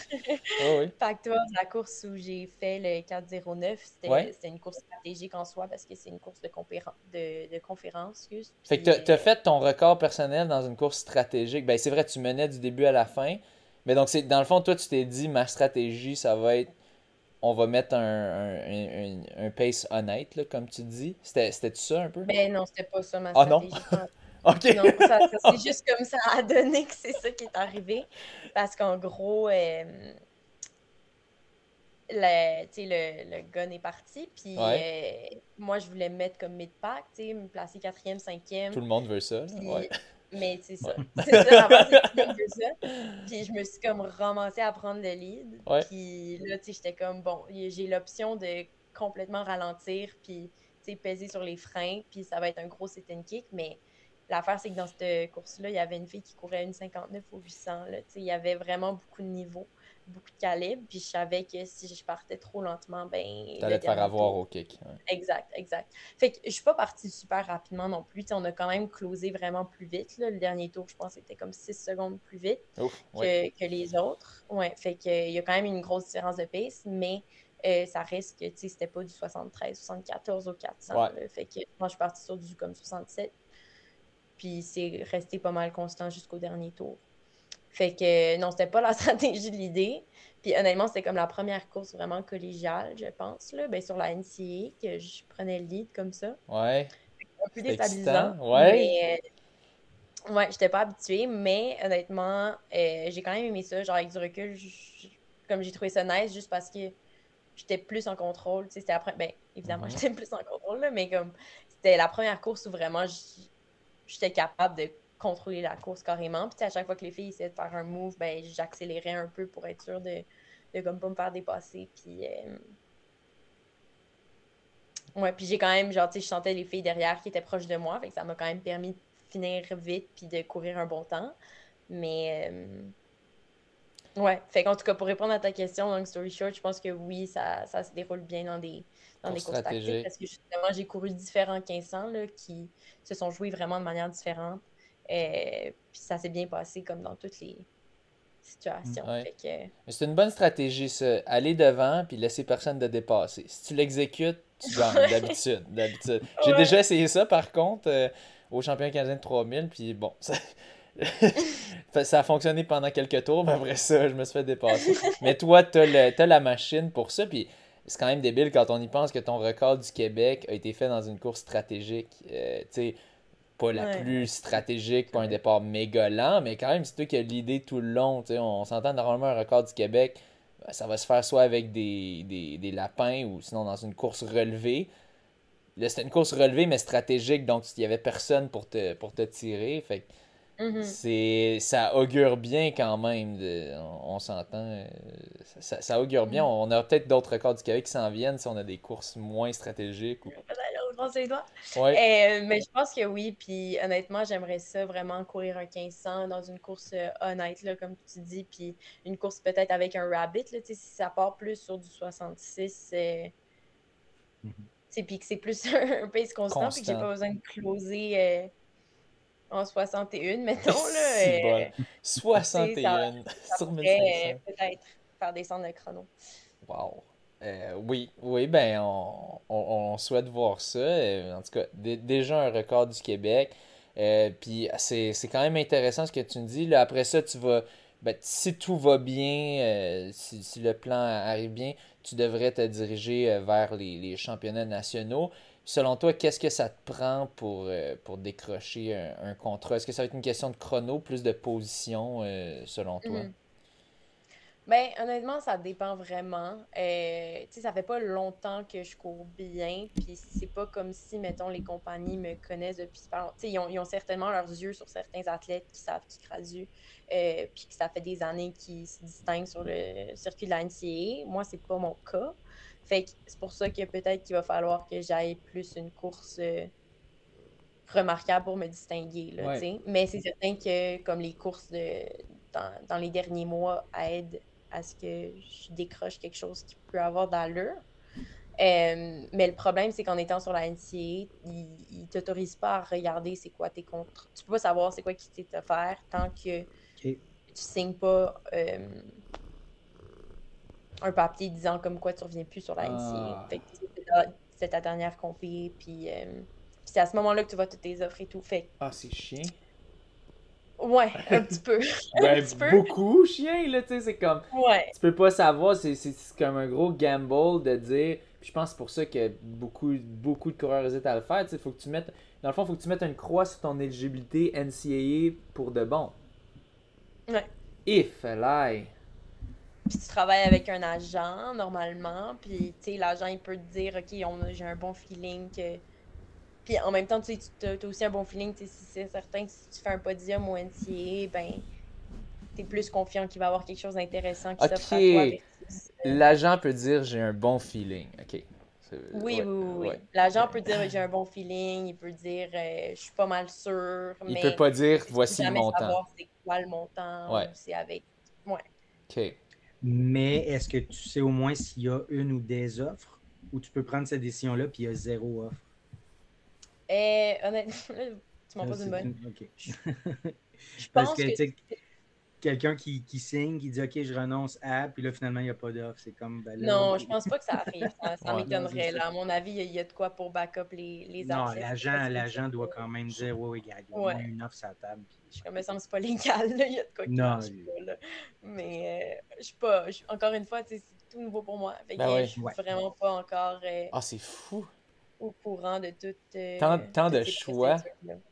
oui. la course où j'ai fait le 409, c'était une course stratégique en soi parce que c'est une course de, de, de conférence. fait que tu as, fait ton record personnel dans une course stratégique. Ben, c'est vrai, tu menais du début à la fin. Mais donc, dans le fond, toi, tu t'es dit, ma stratégie, ça va être on va mettre un, un, un, pace honnête, là, comme tu dis. C'était ça un peu? Ben non, c'était pas ça ma stratégie. Ah non? OK. Non, c'est juste comme ça a donné que c'est ça qui est arrivé. Parce qu'en gros, euh, le, le, le gun est parti. Puis euh, moi, je voulais me mettre comme mid-pack, me placer quatrième, cinquième. Tout le monde veut ça. Mais c'est ça. C'est ça, ça. Puis je me suis comme ramassée à prendre le lead. Puis là, j'étais comme, bon, j'ai l'option de complètement ralentir, puis, peser sur les freins, puis ça va être un gros sit and kick, mais L'affaire, c'est que dans cette course-là, il y avait une fille qui courait une 59 au 800. Là. Il y avait vraiment beaucoup de niveaux, beaucoup de calibre. Puis je savais que si je partais trop lentement, ben. T'allais te faire avoir au kick. Exact, exact. Fait que je suis pas partie super rapidement non plus. on a quand même closé vraiment plus vite. Là. Le dernier tour, je pense, c'était comme 6 secondes plus vite que, les autres. Ouais, fait qu'il y a quand même une grosse différence de pace, mais. Euh, ça reste que, tu sais, c'était pas du 73, 74 au 400. Fait que moi, je suis partie sur du comme 67, puis c'est resté pas mal constant jusqu'au dernier tour. Fait que non, c'était pas la stratégie de l'idée. Puis honnêtement, c'était comme la première course vraiment collégiale, je pense, là. Ben, sur la NCA, que je prenais le lead comme ça. Ouais. Un peu déstabilisant. Ouais. Mais, euh, ouais, j'étais pas habituée, mais honnêtement, euh, j'ai quand même aimé ça. Genre, avec du recul, comme j'ai trouvé ça nice, juste parce que j'étais plus en contrôle. Tu sais, c'était après. Ben, évidemment, j'étais plus en contrôle, là, mais comme c'était la première course où vraiment j'étais capable de contrôler la course carrément. Puis à chaque fois que les filles essayaient de faire un move, ben j'accélérais un peu pour être sûr de, de comme pas me faire dépasser. Puis euh, ouais, puis j'ai quand même genre tu sais je sentais les filles derrière qui étaient proches de moi, fait que ça m'a quand même permis de finir vite puis de courir un bon temps. Mais euh, ouais, fait qu'en tout cas pour répondre à ta question, long story short, je pense que oui, ça, ça se déroule bien dans des dans des courses tactiques parce que justement, j'ai couru différents 1500 là, qui se sont joués vraiment de manière différente. Euh, puis ça s'est bien passé comme dans toutes les situations. C'est une bonne stratégie, ça. Aller devant puis laisser personne te dépasser. Si tu l'exécutes, tu gagnes d'habitude. d'habitude. J'ai déjà essayé ça par contre euh, au championnat canadien de 3000 puis bon, ça... ça a fonctionné pendant quelques tours, mais après ça, je me suis fait dépasser. mais toi, tu as, la machine pour ça, puis c'est quand même débile quand on y pense que ton record du Québec a été fait dans une course stratégique. Euh, tu sais, pas la plus stratégique, pas un départ méga lent, mais quand même, c'est toi qui as l'idée tout le long. On, on s'entend normalement un record du Québec, ben, ça va se faire soit avec des, des, lapins ou sinon dans une course relevée. Là, c'était une course relevée, mais stratégique, donc il n'y avait personne pour te, pour te tirer. Fait Mm-hmm. C'est ça augure bien quand même. on, s'entend. Euh, ça, augure bien. Mm-hmm. On a peut-être d'autres records du Québec qui s'en viennent si on a des courses moins stratégiques. Ou... Ouais. Euh, mais je pense que oui. Puis honnêtement, j'aimerais ça vraiment courir un 1500 dans une course euh, honnête, là, comme tu dis. Puis une course peut-être avec un rabbit. Là, si ça part plus sur du 66. Mm-hmm. Puis que c'est plus un pace constant, puis que j'ai pas besoin de closer en 61, mettons. Là, 61 euh, sur 1500. Peut-être faire descendre le chrono. Wow. Euh, oui, oui, ben on, on, souhaite voir ça. Euh, en tout cas, déjà un record du Québec. Puis c'est quand même intéressant ce que tu me dis. Là, après ça, tu vas. Ben, si tout va bien, si, si, le plan arrive bien, tu devrais te diriger vers les, les championnats nationaux. Selon toi, qu'est-ce que ça te prend pour, euh, pour décrocher un, contrat? Est-ce que ça va être une question de chrono, plus de position, euh, selon toi? Mm. Ben, honnêtement, ça dépend vraiment. Euh, tu sais, ça fait pas longtemps que je cours bien, puis c'est pas comme si, mettons, les compagnies me connaissent depuis... Tu sais, ils ont, certainement leurs yeux sur certains athlètes qui savent qu'ils graduent, puis que ça fait des années qu'ils se distinguent sur le circuit de la NCAA. Moi, c'est pas mon cas. Fait que c'est pour ça que peut-être qu'il va falloir que j'aille plus une course euh, remarquable pour me distinguer. Là, Mais c'est certain que comme les courses de, dans, les derniers mois aident à ce que je décroche quelque chose qui peut avoir d'allure. Euh, mais le problème, c'est qu'en étant sur la NCA, ils ne t'autorisent pas à regarder c'est quoi tes contrats. Tu peux pas savoir c'est quoi qui t'est offert tant que tu signes pas euh, un papier disant comme quoi tu reviens plus sur la NCA. Ah. c'est ta dernière compé, puis, euh, puis c'est à ce moment-là que tu vois toutes tes offres et tout. Fait ah, c'est chiant. Ouais, un petit peu. ben, beaucoup chien, là, tu sais, c'est comme... Ouais. Tu peux pas savoir, c'est comme un gros gamble de dire... Puis je pense pour ça que beaucoup, beaucoup de coureurs hésitent à le faire, tu sais, faut que tu mettes... Dans le fond, il faut que tu mettes une croix sur ton éligibilité NCAA pour de bon. Ouais. If, lie. Puis tu travailles avec un agent, normalement, puis, tu sais, l'agent, il peut te dire, OK, j'ai un bon feeling que puis en même temps, tu as, aussi un bon feeling. Si c'est certain que si tu fais un podium ou NCA, ben, tu es plus confiant qu'il va y avoir quelque chose d'intéressant qui s'offre à toi. L'agent peut dire j'ai un bon feeling. OK. Oui, oui, oui. L'agent peut dire j'ai un bon feeling, il peut dire euh, je suis pas mal sûr. Il peut pas dire voici le montant. savoir c'est quoi le montant. Ouais. C'est avec. Ouais. OK. Mais est-ce que tu sais au moins s'il y a une ou des offres? Ou tu peux prendre cette décision-là puis il y a zéro offre? Eh, honnêtement, tu m'en poses une bonne. Je pense que, que... quelqu'un qui, qui, signe, qui dit OK, je renonce à, puis là, finalement, il n'y a pas d'offre. C'est comme. Ben, non, je pense pas que ça arrive. Ça, m'étonnerait. À mon avis, il y, a de quoi pour backup les, les Non, l'agent, doit quand même dire Oui, il y a ouais. une offre sur la table. Puis... Je me sens c'est pas légal. Il y a de quoi qui non, marche pas. Là. Mais euh, je suis pas. encore une fois, c'est tout nouveau pour moi. Fait ben Je suis vraiment pas encore. Euh, ah, c'est fou au courant de tout. Euh, tant, de choix.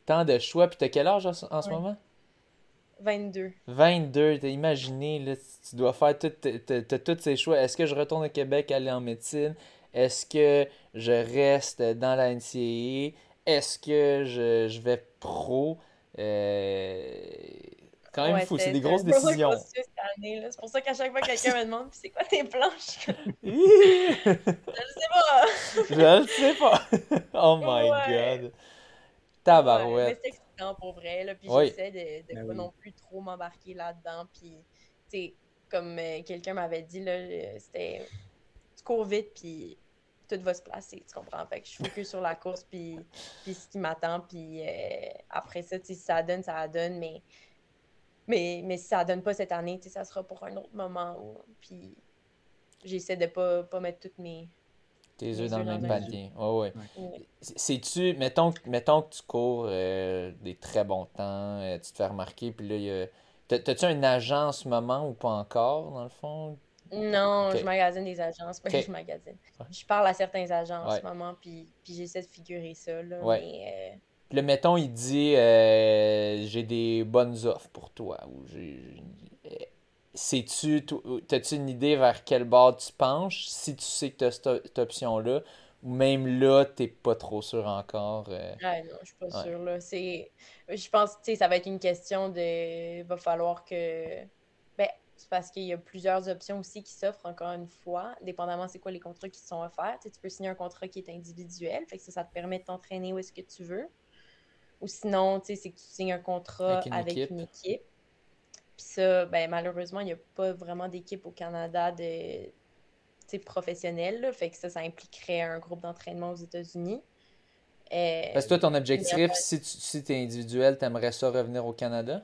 Tant de choix. Puis t'as quel âge en, ce moment? 22. 22. T'as imaginé, là, tu dois faire tous ces choix. Est-ce que je retourne au Québec aller en médecine? Est-ce que je reste dans la NCAA? Est-ce que je, je vais pro? Euh, quand même fou, c'est des grosses décisions. C'est pour ça qu'à chaque fois que quelqu'un me demande c'est quoi tes planches, je le sais pas. je le sais pas. oh my god. Tabarouette. mais c'est excitant pour vrai. Là, puis j'essaie de, de ben pas non plus trop m'embarquer là-dedans. Puis, tu sais, comme euh, quelqu'un m'avait dit, là, euh, c'était. Tu cours vite, puis tout va se placer, tu comprends? Fait que je suis focus sur la course, puis, puis ce qui m'attend, puis euh, après ça, si ça donne, ça donne, mais mais, mais si ça donne pas cette année, ça sera pour un autre moment. puis j'essaie de pas, pas mettre toutes mes. Tes œufs dans le même panier. Ouais, ouais. C'est-tu, mettons, mettons que tu cours euh, des très bons temps, euh, tu te fais remarquer, puis là, il y a. T'as-tu un agent en ce moment ou pas encore, dans le fond? Non, je magasine des agences. Okay. je magasine. Je parle à certains agents en ce moment, puis, puis j'essaie de figurer ça. Là, mais, euh, puis le mettons, il dit euh, J'ai des bonnes offres pour toi. Ou Sais-tu, as-tu une idée vers quel bord tu penches? Si tu sais que tu as cette, option-là ou même là, t'es pas trop sûr encore? Euh... non, je suis pas sûr. Là. Je pense que ça va être une question de. Il va falloir que. C'est parce qu'il y a plusieurs options aussi qui s'offrent encore une fois, dépendamment c'est quoi les contrats qui sont offerts. tu peux signer un contrat qui est individuel, fait que ça, ça te permet de t'entraîner où est-ce que tu veux. Ou sinon, c'est que tu signes un contrat avec une, équipe. Puis ça, ben, malheureusement, il n'y a pas vraiment d'équipe au Canada de professionnelle. Fait que ça, ça impliquerait un groupe d'entraînement aux États-Unis. Euh, Parce que toi, ton objectif, si tu si es individuel, tu aimerais ça revenir au Canada?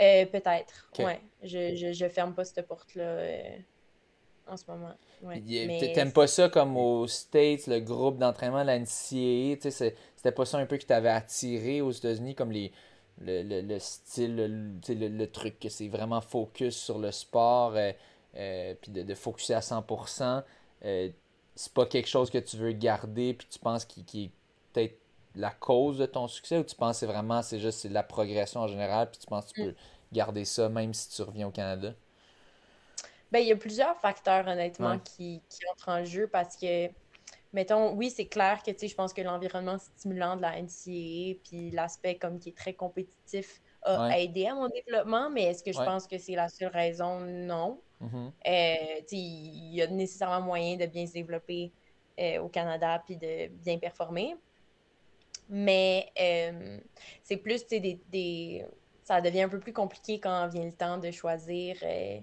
Euh, peut-être, ouais. Je, je, je, ferme pas cette porte-là. Euh, en ce moment. Ouais. T'aimes pas ça comme aux States, le groupe d'entraînement, la NCAA, c'était pas ça un peu qui t'avait attiré aux États-Unis, comme les, le, le, le style, le, le, truc que c'est vraiment focus sur le sport, euh, puis de, de focuser à 100%. Euh, c'est pas quelque chose que tu veux garder, puis tu penses qu'il est peut-être la cause de ton succès, ou tu penses que vraiment c'est juste la progression en général, puis tu penses que tu mm. peux garder ça même si tu reviens au Canada? Ben, il y a plusieurs facteurs, honnêtement, qui, qui, entrent en jeu parce que, mettons, oui, c'est clair que, je pense que l'environnement stimulant de la NCAA puis l'aspect comme qui est très compétitif a aidé à mon développement, mais est-ce que je pense que c'est la seule raison? Non. Mhm. Euh, il y a nécessairement moyen de bien se développer euh, au Canada puis de bien performer. Mais euh, c'est plus, tu sais, des, des- ça devient un peu plus compliqué quand vient le temps de choisir, euh, tu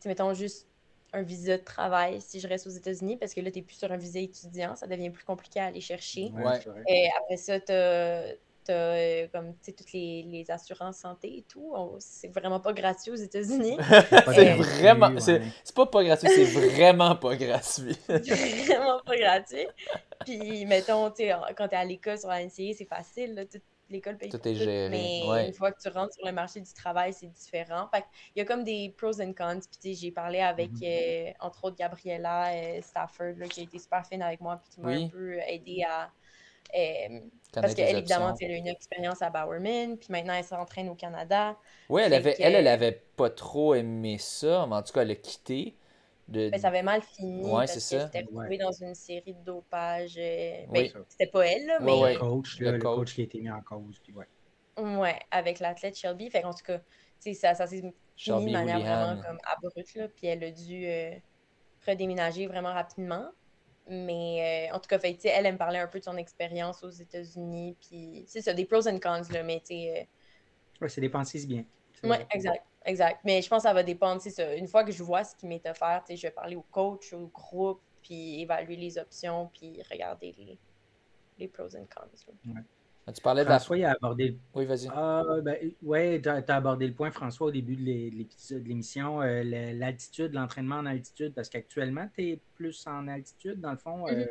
sais, mettons juste un visa de travail si je reste aux États-Unis, parce que là, tu n'es plus sur un visa étudiant, ça devient plus compliqué à aller chercher. Ouais. Et après ça, tu as, comme, tu sais, toutes les, les assurances santé et tout. C'est vraiment pas gratuit aux États-Unis. C'est vraiment. ouais. C'est c'est pas pas gratuit, c'est vraiment pas gratuit. vraiment pas gratuit. Puis, mettons, tu sais, quand tu es à l'école sur la NCA, c'est facile. là, toute l'école paye Tout pour est géré, Mais ouais. une fois que tu rentres sur le marché du travail, c'est différent. Fait il y a comme des pros and cons. Puis, tu sais, j'ai parlé avec, Mhm. euh, entre autres, Gabriella euh, Stafford, là, qui a été super fine avec moi, puis qui m'a Oui. un peu aidé à. euh, parce qu'elle, évidemment, elle a une expérience à Bowerman, puis maintenant, elle s'entraîne au Canada. Oui, elle Fait avait, que- elle, elle avait pas trop aimé ça, mais en tout cas, elle a quitté. De... Ben, ça avait mal fini Ouais, parce c'est ça. s'était retrouvée Ouais. dans une série de dopage. euh, Oui. ben, c'était pas elle, là, Ouais, mais ouais. Le coach, Le là, le coach. coach qui a été mis en cause. Puis ouais. Ouais, avec l'athlète Shelby. Fait qu'en tout cas, ça, ça s'est fini Shelby de manière vraiment comme abrupte, là, puis elle a dû euh, redéménager vraiment rapidement. Mais euh, en tout cas, fait, que, tu sais, elle, elle me parlait un peu de son expérience aux États-Unis, puis c'est ça, des pros and cons, là, mais tu sais, Ouais, c'est dépensé si bien. Euh, vrai. exact, exact. Mais je pense que ça va dépendre, c'est ça. Une fois que je vois ce qui m'est offert, tu sais, je vais parler au coach, au groupe, puis évaluer les options, puis regarder les, les pros and cons. là. Tu parlais de la. François, il a abordé le Oui, vas-y. Ah, ben, ouais, tu as, abordé le point, François, au début de l'émission, euh, l'altitude, l'entraînement en altitude, parce qu'actuellement, tu es plus en altitude, dans le fond. euh, Mhm.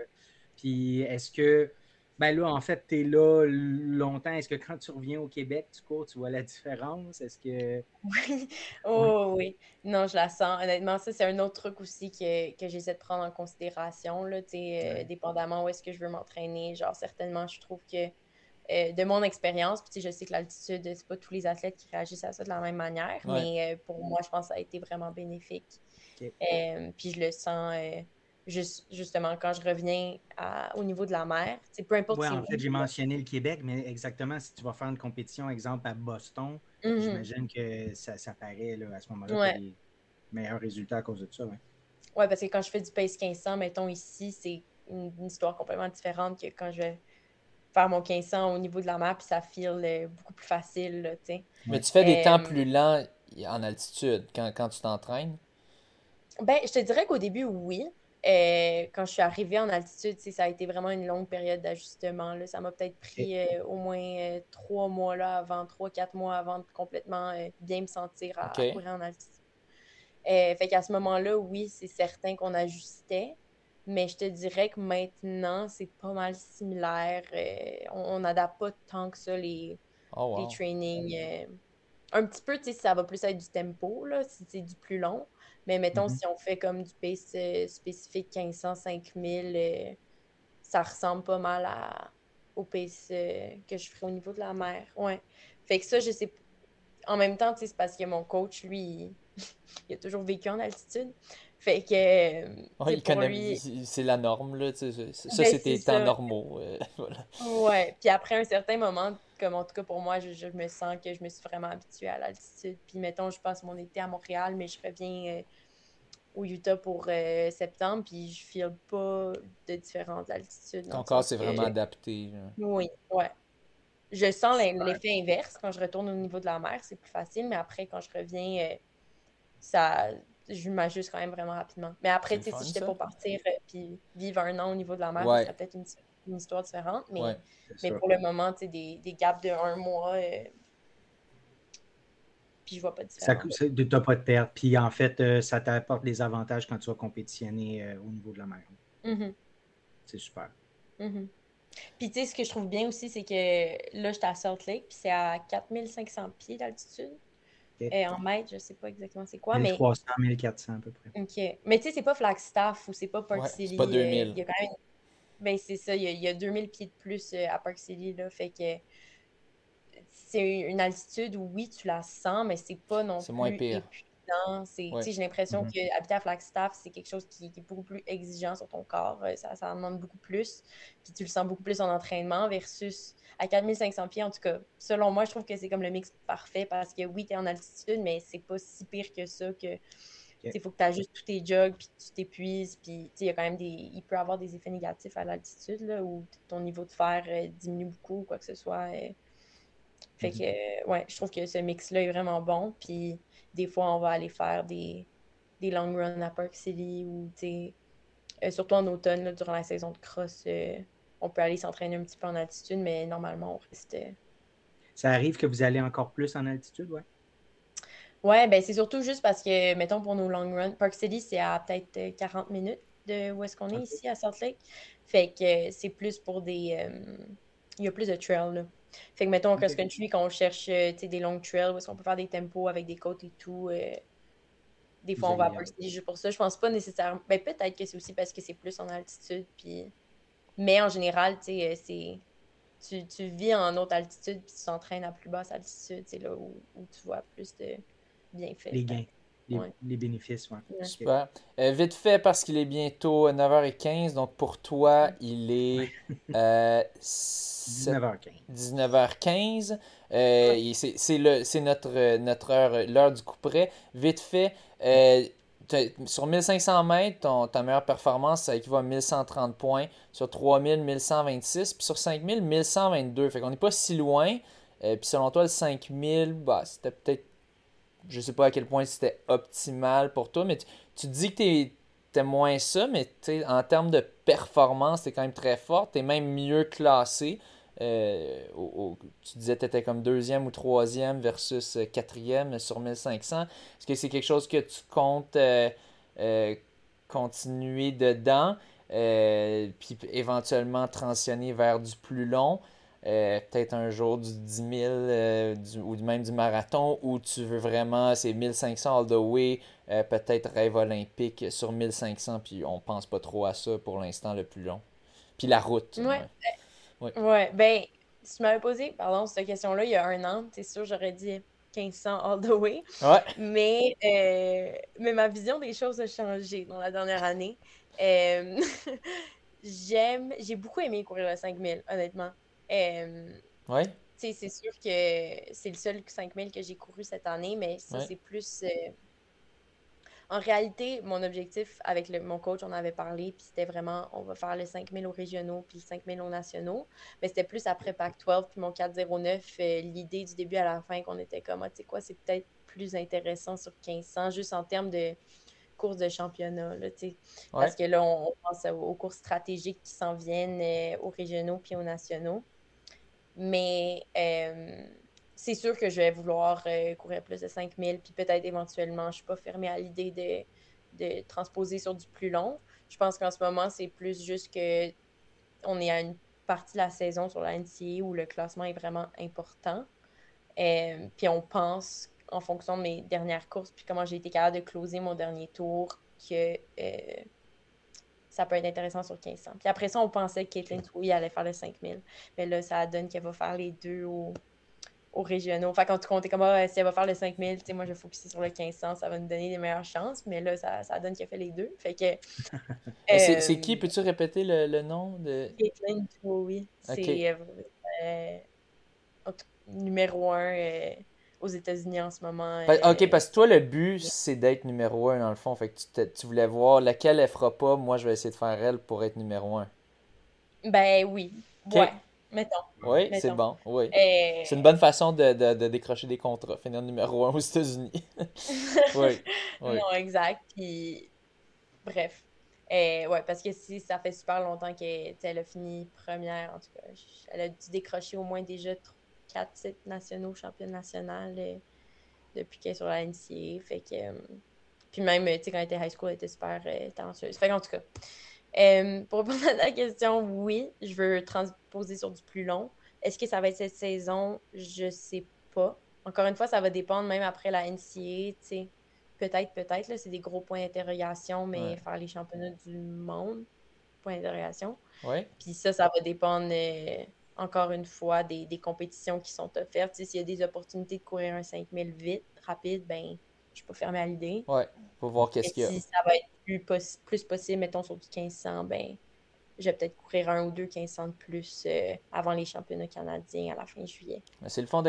Puis est-ce que, ben là, en fait, tu es là longtemps. Est-ce que quand tu reviens au Québec, tu cours, tu vois la différence? Est-ce que. Oui, oh oui. Non, je la sens. Honnêtement, ça, c'est un autre truc aussi que, que j'essaie de prendre en considération, là, euh, Ouais. dépendamment où est-ce que je veux m'entraîner. Genre, certainement, je trouve que euh, de mon expérience, puis tu sais, je sais que l'altitude, c'est pas tous les athlètes qui réagissent à ça de la même manière, Ouais. mais euh, pour moi, je pense que ça a été vraiment bénéfique. Euh, puis je le sens juste, justement quand je reviens à- au niveau de la mer. Sais, peu importe c'est en fait, j'ai mentionné le Québec, mais exactement, si tu vas faire une compétition, exemple, à Boston, Mhm. j'imagine que ça, ça paraît là, à ce moment-là, Ouais. des meilleurs résultats à cause de ça. Ouais. Ouais, parce que quand je fais du pace 1500, mettons ici, c'est une, une histoire complètement différente que quand je vais faire mon 1500 au niveau de la mer, puis ça file euh, beaucoup plus facile, là. Mais tu fais des Euh, temps plus lents en altitude quand, quand tu t'entraînes? Ben, je te dirais qu'au début, oui. Euh, quand je suis arrivée en altitude, ça a été vraiment une longue période d'ajustement. Ça m'a peut-être pris euh, au moins euh, trois mois là, avant, trois, quatre mois avant de complètement bien me sentir à, courir en altitude. Fait qu'à ce moment-là, oui, c'est certain qu'on ajustait. Mais je te dirais que maintenant, c'est pas mal similaire. On n'adapte pas tant que ça les, Oh, les trainings. Un petit peu, tu sais, ça va plus être du tempo, là, si c'est du plus long. Mais mettons, Mhm. si on fait comme du pace euh, spécifique 1500, 5000, euh, ça ressemble pas mal à, au pace euh, que je ferais au niveau de la mer. Ouais. Fait que ça, je sais. En même temps, tu sais, c'est parce que mon coach, lui, il, il a toujours vécu en altitude. Fait que. tu Ouais, sais, il pour connaît- lui. c'est- la norme, là. Ça, Ben, c'est c'est temps ça. normaux. euh, voilà. Ouais, puis après un certain moment, comme en tout cas pour moi, je, je me sens que je me suis vraiment habituée à l'altitude. Puis mettons, je passe mon été à Montréal, mais je reviens euh, au Utah pour euh, septembre, puis je file pas de différence d'altitude. dans Ton corps s'est vraiment adapté. là. Oui, ouais. Je sens l'effet inverse. Quand je retourne au niveau de la mer, c'est plus facile, mais après, quand je reviens, euh, ça, je m'ajuste quand même vraiment rapidement. Mais après, C'est tu sais, si j'étais pour partir euh, puis vivre un an au niveau de la mer, Ouais. ça serait peut-être une, une histoire différente, mais... Ouais. Mais pour le moment, tu sais, des, des gaps de un mois, euh, puis je vois pas de différence. tu n'as pas de perte. Puis en fait, euh, ça t'apporte des avantages quand tu vas compétitionner euh, au niveau de la mer. Mhm, C'est super. mhm. Puis tu sais, ce que je trouve bien aussi, c'est que là, j'étais à Salt Lake, puis c'est à 4500 pieds d'altitude. Euh, en mètres, je sais pas exactement c'est quoi, mais... 1300, 1400 à peu près. OK. Mais tu sais, c'est pas Flagstaff ou c'est pas Park Ouais, City. c'est pas euh, 2000. Il y a quand même... Ben, c'est ça, il y, a, il y a 2000 pieds de plus euh, à Park City, là, fait que... C'est une altitude où, oui, tu la sens, mais c'est pas non C'est plus moins pire. épuisant. Ouais. J'ai l'impression que habiter à Flagstaff, c'est quelque chose qui, qui est beaucoup plus exigeant sur ton corps. euh, Ça, ça en demande beaucoup plus. Puis tu le sens beaucoup plus en entraînement versus à 4500 pieds, en tout cas. Selon moi, je trouve que c'est comme le mix parfait parce que oui, tu es en altitude, mais c'est pas si pire que ça que Il faut que tu ajustes tous tes jogs, puis tu t'épuises, puis il y a quand même des... Il peut avoir des effets négatifs à l'altitude, où ton niveau de fer euh, diminue beaucoup, ou quoi que ce soit. Euh. Fait mhm. que, ouais, je trouve que ce mix-là est vraiment bon, puis des fois, on va aller faire des, des long runs à Park City, ou, tu sais, surtout en automne, durant la saison de cross, on peut aller s'entraîner un petit peu en altitude, mais normalement, on reste ça arrive que vous allez encore plus en altitude, ouais? Ouais, ben c'est surtout juste parce que, mettons, pour nos long runs, Park City, c'est à peut-être 40 euh, minutes de où est-ce qu'on est ici, à Salt Lake. Fait que c'est plus pour des. Euh, il y a plus de trails, là. Fait que, mettons, en cross-country, quand on cherche euh, des longs trails, où est-ce qu'on peut faire des tempos avec des côtes et tout, des fois, on va City juste pour ça. Je pense pas nécessairement. Ben, peut-être que c'est aussi parce que c'est plus en altitude, puis. Mais en général, tu sais, c'est tu, tu, vis en haute altitude puis tu t'entraînes à plus basse altitude, c'est là où, où, tu vois plus de bienfaits. Les gains, les, bénéfices, ouais. Super. Euh, vite fait, parce qu'il est bientôt 9h15, donc pour toi, il est 19h15. 19h15. Euh, c'est notre, notre heure, l'heure du coup près. Vite fait, euh, sur 1500 mètres, ta meilleure performance, ça équivaut à 1130 points. Sur 3000, 1126. Puis sur 5000, 1122. Fait qu'on n'est pas si loin. Euh, puis selon toi, le 5000, bah, c'était peut-être. Je sais pas à quel point c'était optimal pour toi, mais tu, dis que tu es, moins ça, mais en termes de performance, tu es quand même très fort. Tu es même mieux classé. Euh, tu disais que tu étais comme deuxième ou troisième versus euh, quatrième sur 1500. Est-ce que c'est quelque chose que tu comptes euh, continuer dedans, puis éventuellement transitionner vers du plus long? Peut-être un jour du 10 000 ou même du marathon où tu veux vraiment, c'est 1500 all the way, peut-être rêve olympique sur 1500, puis on pense pas trop à ça pour l'instant le plus long. Puis la route. Ouais. Ouais. ben, si tu m'avais posé, pardon, cette question-là il y a un an, c'est sûr, j'aurais dit 1500 all the way. Ouais. Mais, euh, mais ma vision des choses a changé dans la dernière année. Euh, j'aime, j'ai beaucoup aimé courir le 5000, honnêtement. Euh, ouais. C'est sûr que c'est le seul 5000 que j'ai couru cette année, mais ça, c'est plus en réalité, mon objectif avec mon coach, on avait parlé, puis c'était vraiment, on va faire les 5000 aux régionaux, puis les 5000 aux nationaux. Mais c'était plus après Pac-12, puis mon 409, euh, l'idée du début à la fin qu'on était comme, ah, tu sais quoi, c'est peut-être plus intéressant sur 1500, juste en termes de course de championnat, là, sais. Parce que là, on, pense aux, courses stratégiques qui s'en viennent euh, aux régionaux puis aux nationaux. Mais... Euh, c'est sûr que je vais vouloir euh, courir plus de 5000, puis peut-être éventuellement, je ne suis pas fermée à l'idée de, de, transposer sur du plus long. Je pense qu'en ce moment, c'est plus juste que on est à une partie de la saison sur la NCA où le classement est vraiment important. Euh, puis on pense, en fonction de mes dernières courses, puis comment j'ai été capable de closer mon dernier tour, que ça peut être intéressant sur 1500. Puis après ça, on pensait que Caitlin Touy allait faire le 5000. Mais là, ça donne qu'elle va faire les deux au, aux régionaux. Fait quand tu comptais comme ah, si elle va faire le 5000, tu sais, moi je vais focuser sur le 1500, ça va nous donner des meilleures chances. Mais là, ça, ça donne qu'elle fait les deux. Fait que. c'est qui? Peux-tu répéter le, le, nom de? Caitlin oui. C'est euh, euh, numéro un euh, aux États-Unis en ce moment. ok, parce que toi, le but, c'est d'être numéro un dans le fond. Fait que tu, tu voulais voir laquelle elle fera pas. Moi, je vais essayer de faire elle pour être numéro un. Ben oui. Ouais mettons. Oui, c'est bon. Oui. C'est une bonne façon de, de, de, décrocher des contrats, finir numéro un aux États-Unis. oui, Non, exact. Puis, bref. Et, ouais, parce que si ça fait super longtemps qu'elle a fini première, en tout cas, elle a dû décrocher au moins déjà 4 titres nationaux, championne nationale euh, depuis qu'elle est sur la NCA. Fait que. Euh, puis même, tu sais, quand elle était high school, elle était super euh, talentueuse. Fait qu'en tout cas. Euh, pour répondre à ta question, oui, je veux transposer sur du plus long. Est-ce que ça va être cette saison? Je sais pas. Encore une fois, ça va dépendre même après la NCA, tu Peut-être, peut-être, c'est des gros points d'interrogation, mais faire les championnats du monde, point d'interrogation. Ouais. Puis ça, ça va dépendre, euh, encore une fois, des, compétitions qui sont offertes. S'il y a des opportunités de courir un 5000 vite, rapide, ben je suis pas fermée à l'idée. Ouais, faut voir qu'est-ce qu'il y a. Si ça va être plus, plus possible, mettons, sur du 1500, ben, je vais peut-être courir un ou deux 1500 de plus euh, avant les championnats canadiens à la fin juillet. C'est le fun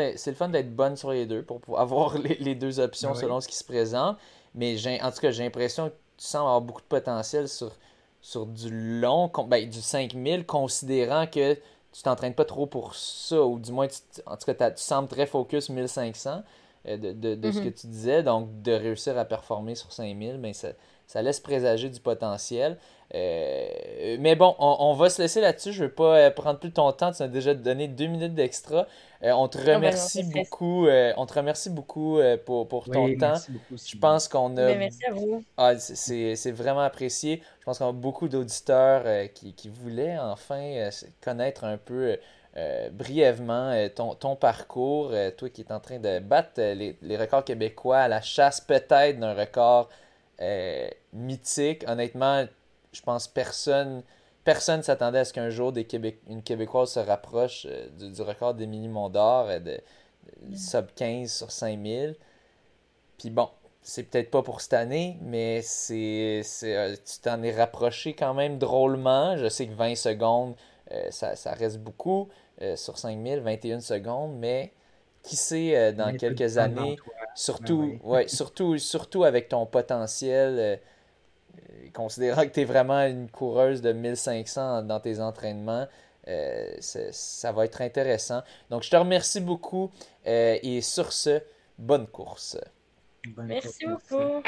d'être bonne sur les deux pour pouvoir avoir les, deux options selon ce qui se présente. Mais en tout cas, j'ai l'impression que tu sembles avoir beaucoup de potentiel sur, sur du long, ben, du 5000, considérant que tu t'entraînes pas trop pour ça, ou du moins, en tout cas, tu sembles très focus 1500 euh, de, de, de ce que mm-hmm. tu disais. Donc, de réussir à performer sur 5000, ben, ça, ça laisse présager du potentiel. Euh, mais bon, on, va se laisser là-dessus. Je ne veux pas euh, prendre plus ton temps. Tu as déjà donné deux minutes d'extra. Euh, on te ah ben remercie beaucoup. on te remercie beaucoup pour, pour ton temps. je pense qu'on a. Ben, merci à vous. Ah, c'est vraiment apprécié. Je pense qu'on a beaucoup d'auditeurs qui, qui, voulaient enfin connaître un peu. brièvement ton, ton parcours, toi qui es en train de battre les, les records québécois à la chasse peut-être d'un record mythique. Honnêtement, je pense personne personne s'attendait à ce qu'un jour des une Québécoise se rapproche euh, du, record d'Émilie Mondor euh, de, sub 15 sur 5000. Puis bon, c'est peut-être pas pour cette année, mais c'est, euh, tu t'en es rapproché quand même drôlement. Je sais que 20 secondes, ça, reste beaucoup sur 5000, 21 secondes, mais qui sait dans quelques années, surtout, ouais, surtout, surtout avec ton potentiel considérant que tu es vraiment une coureuse de 1500 dans tes entraînements, euh, ça va être intéressant. Donc, je te remercie beaucoup euh, et sur ce, bonne course. Merci beaucoup.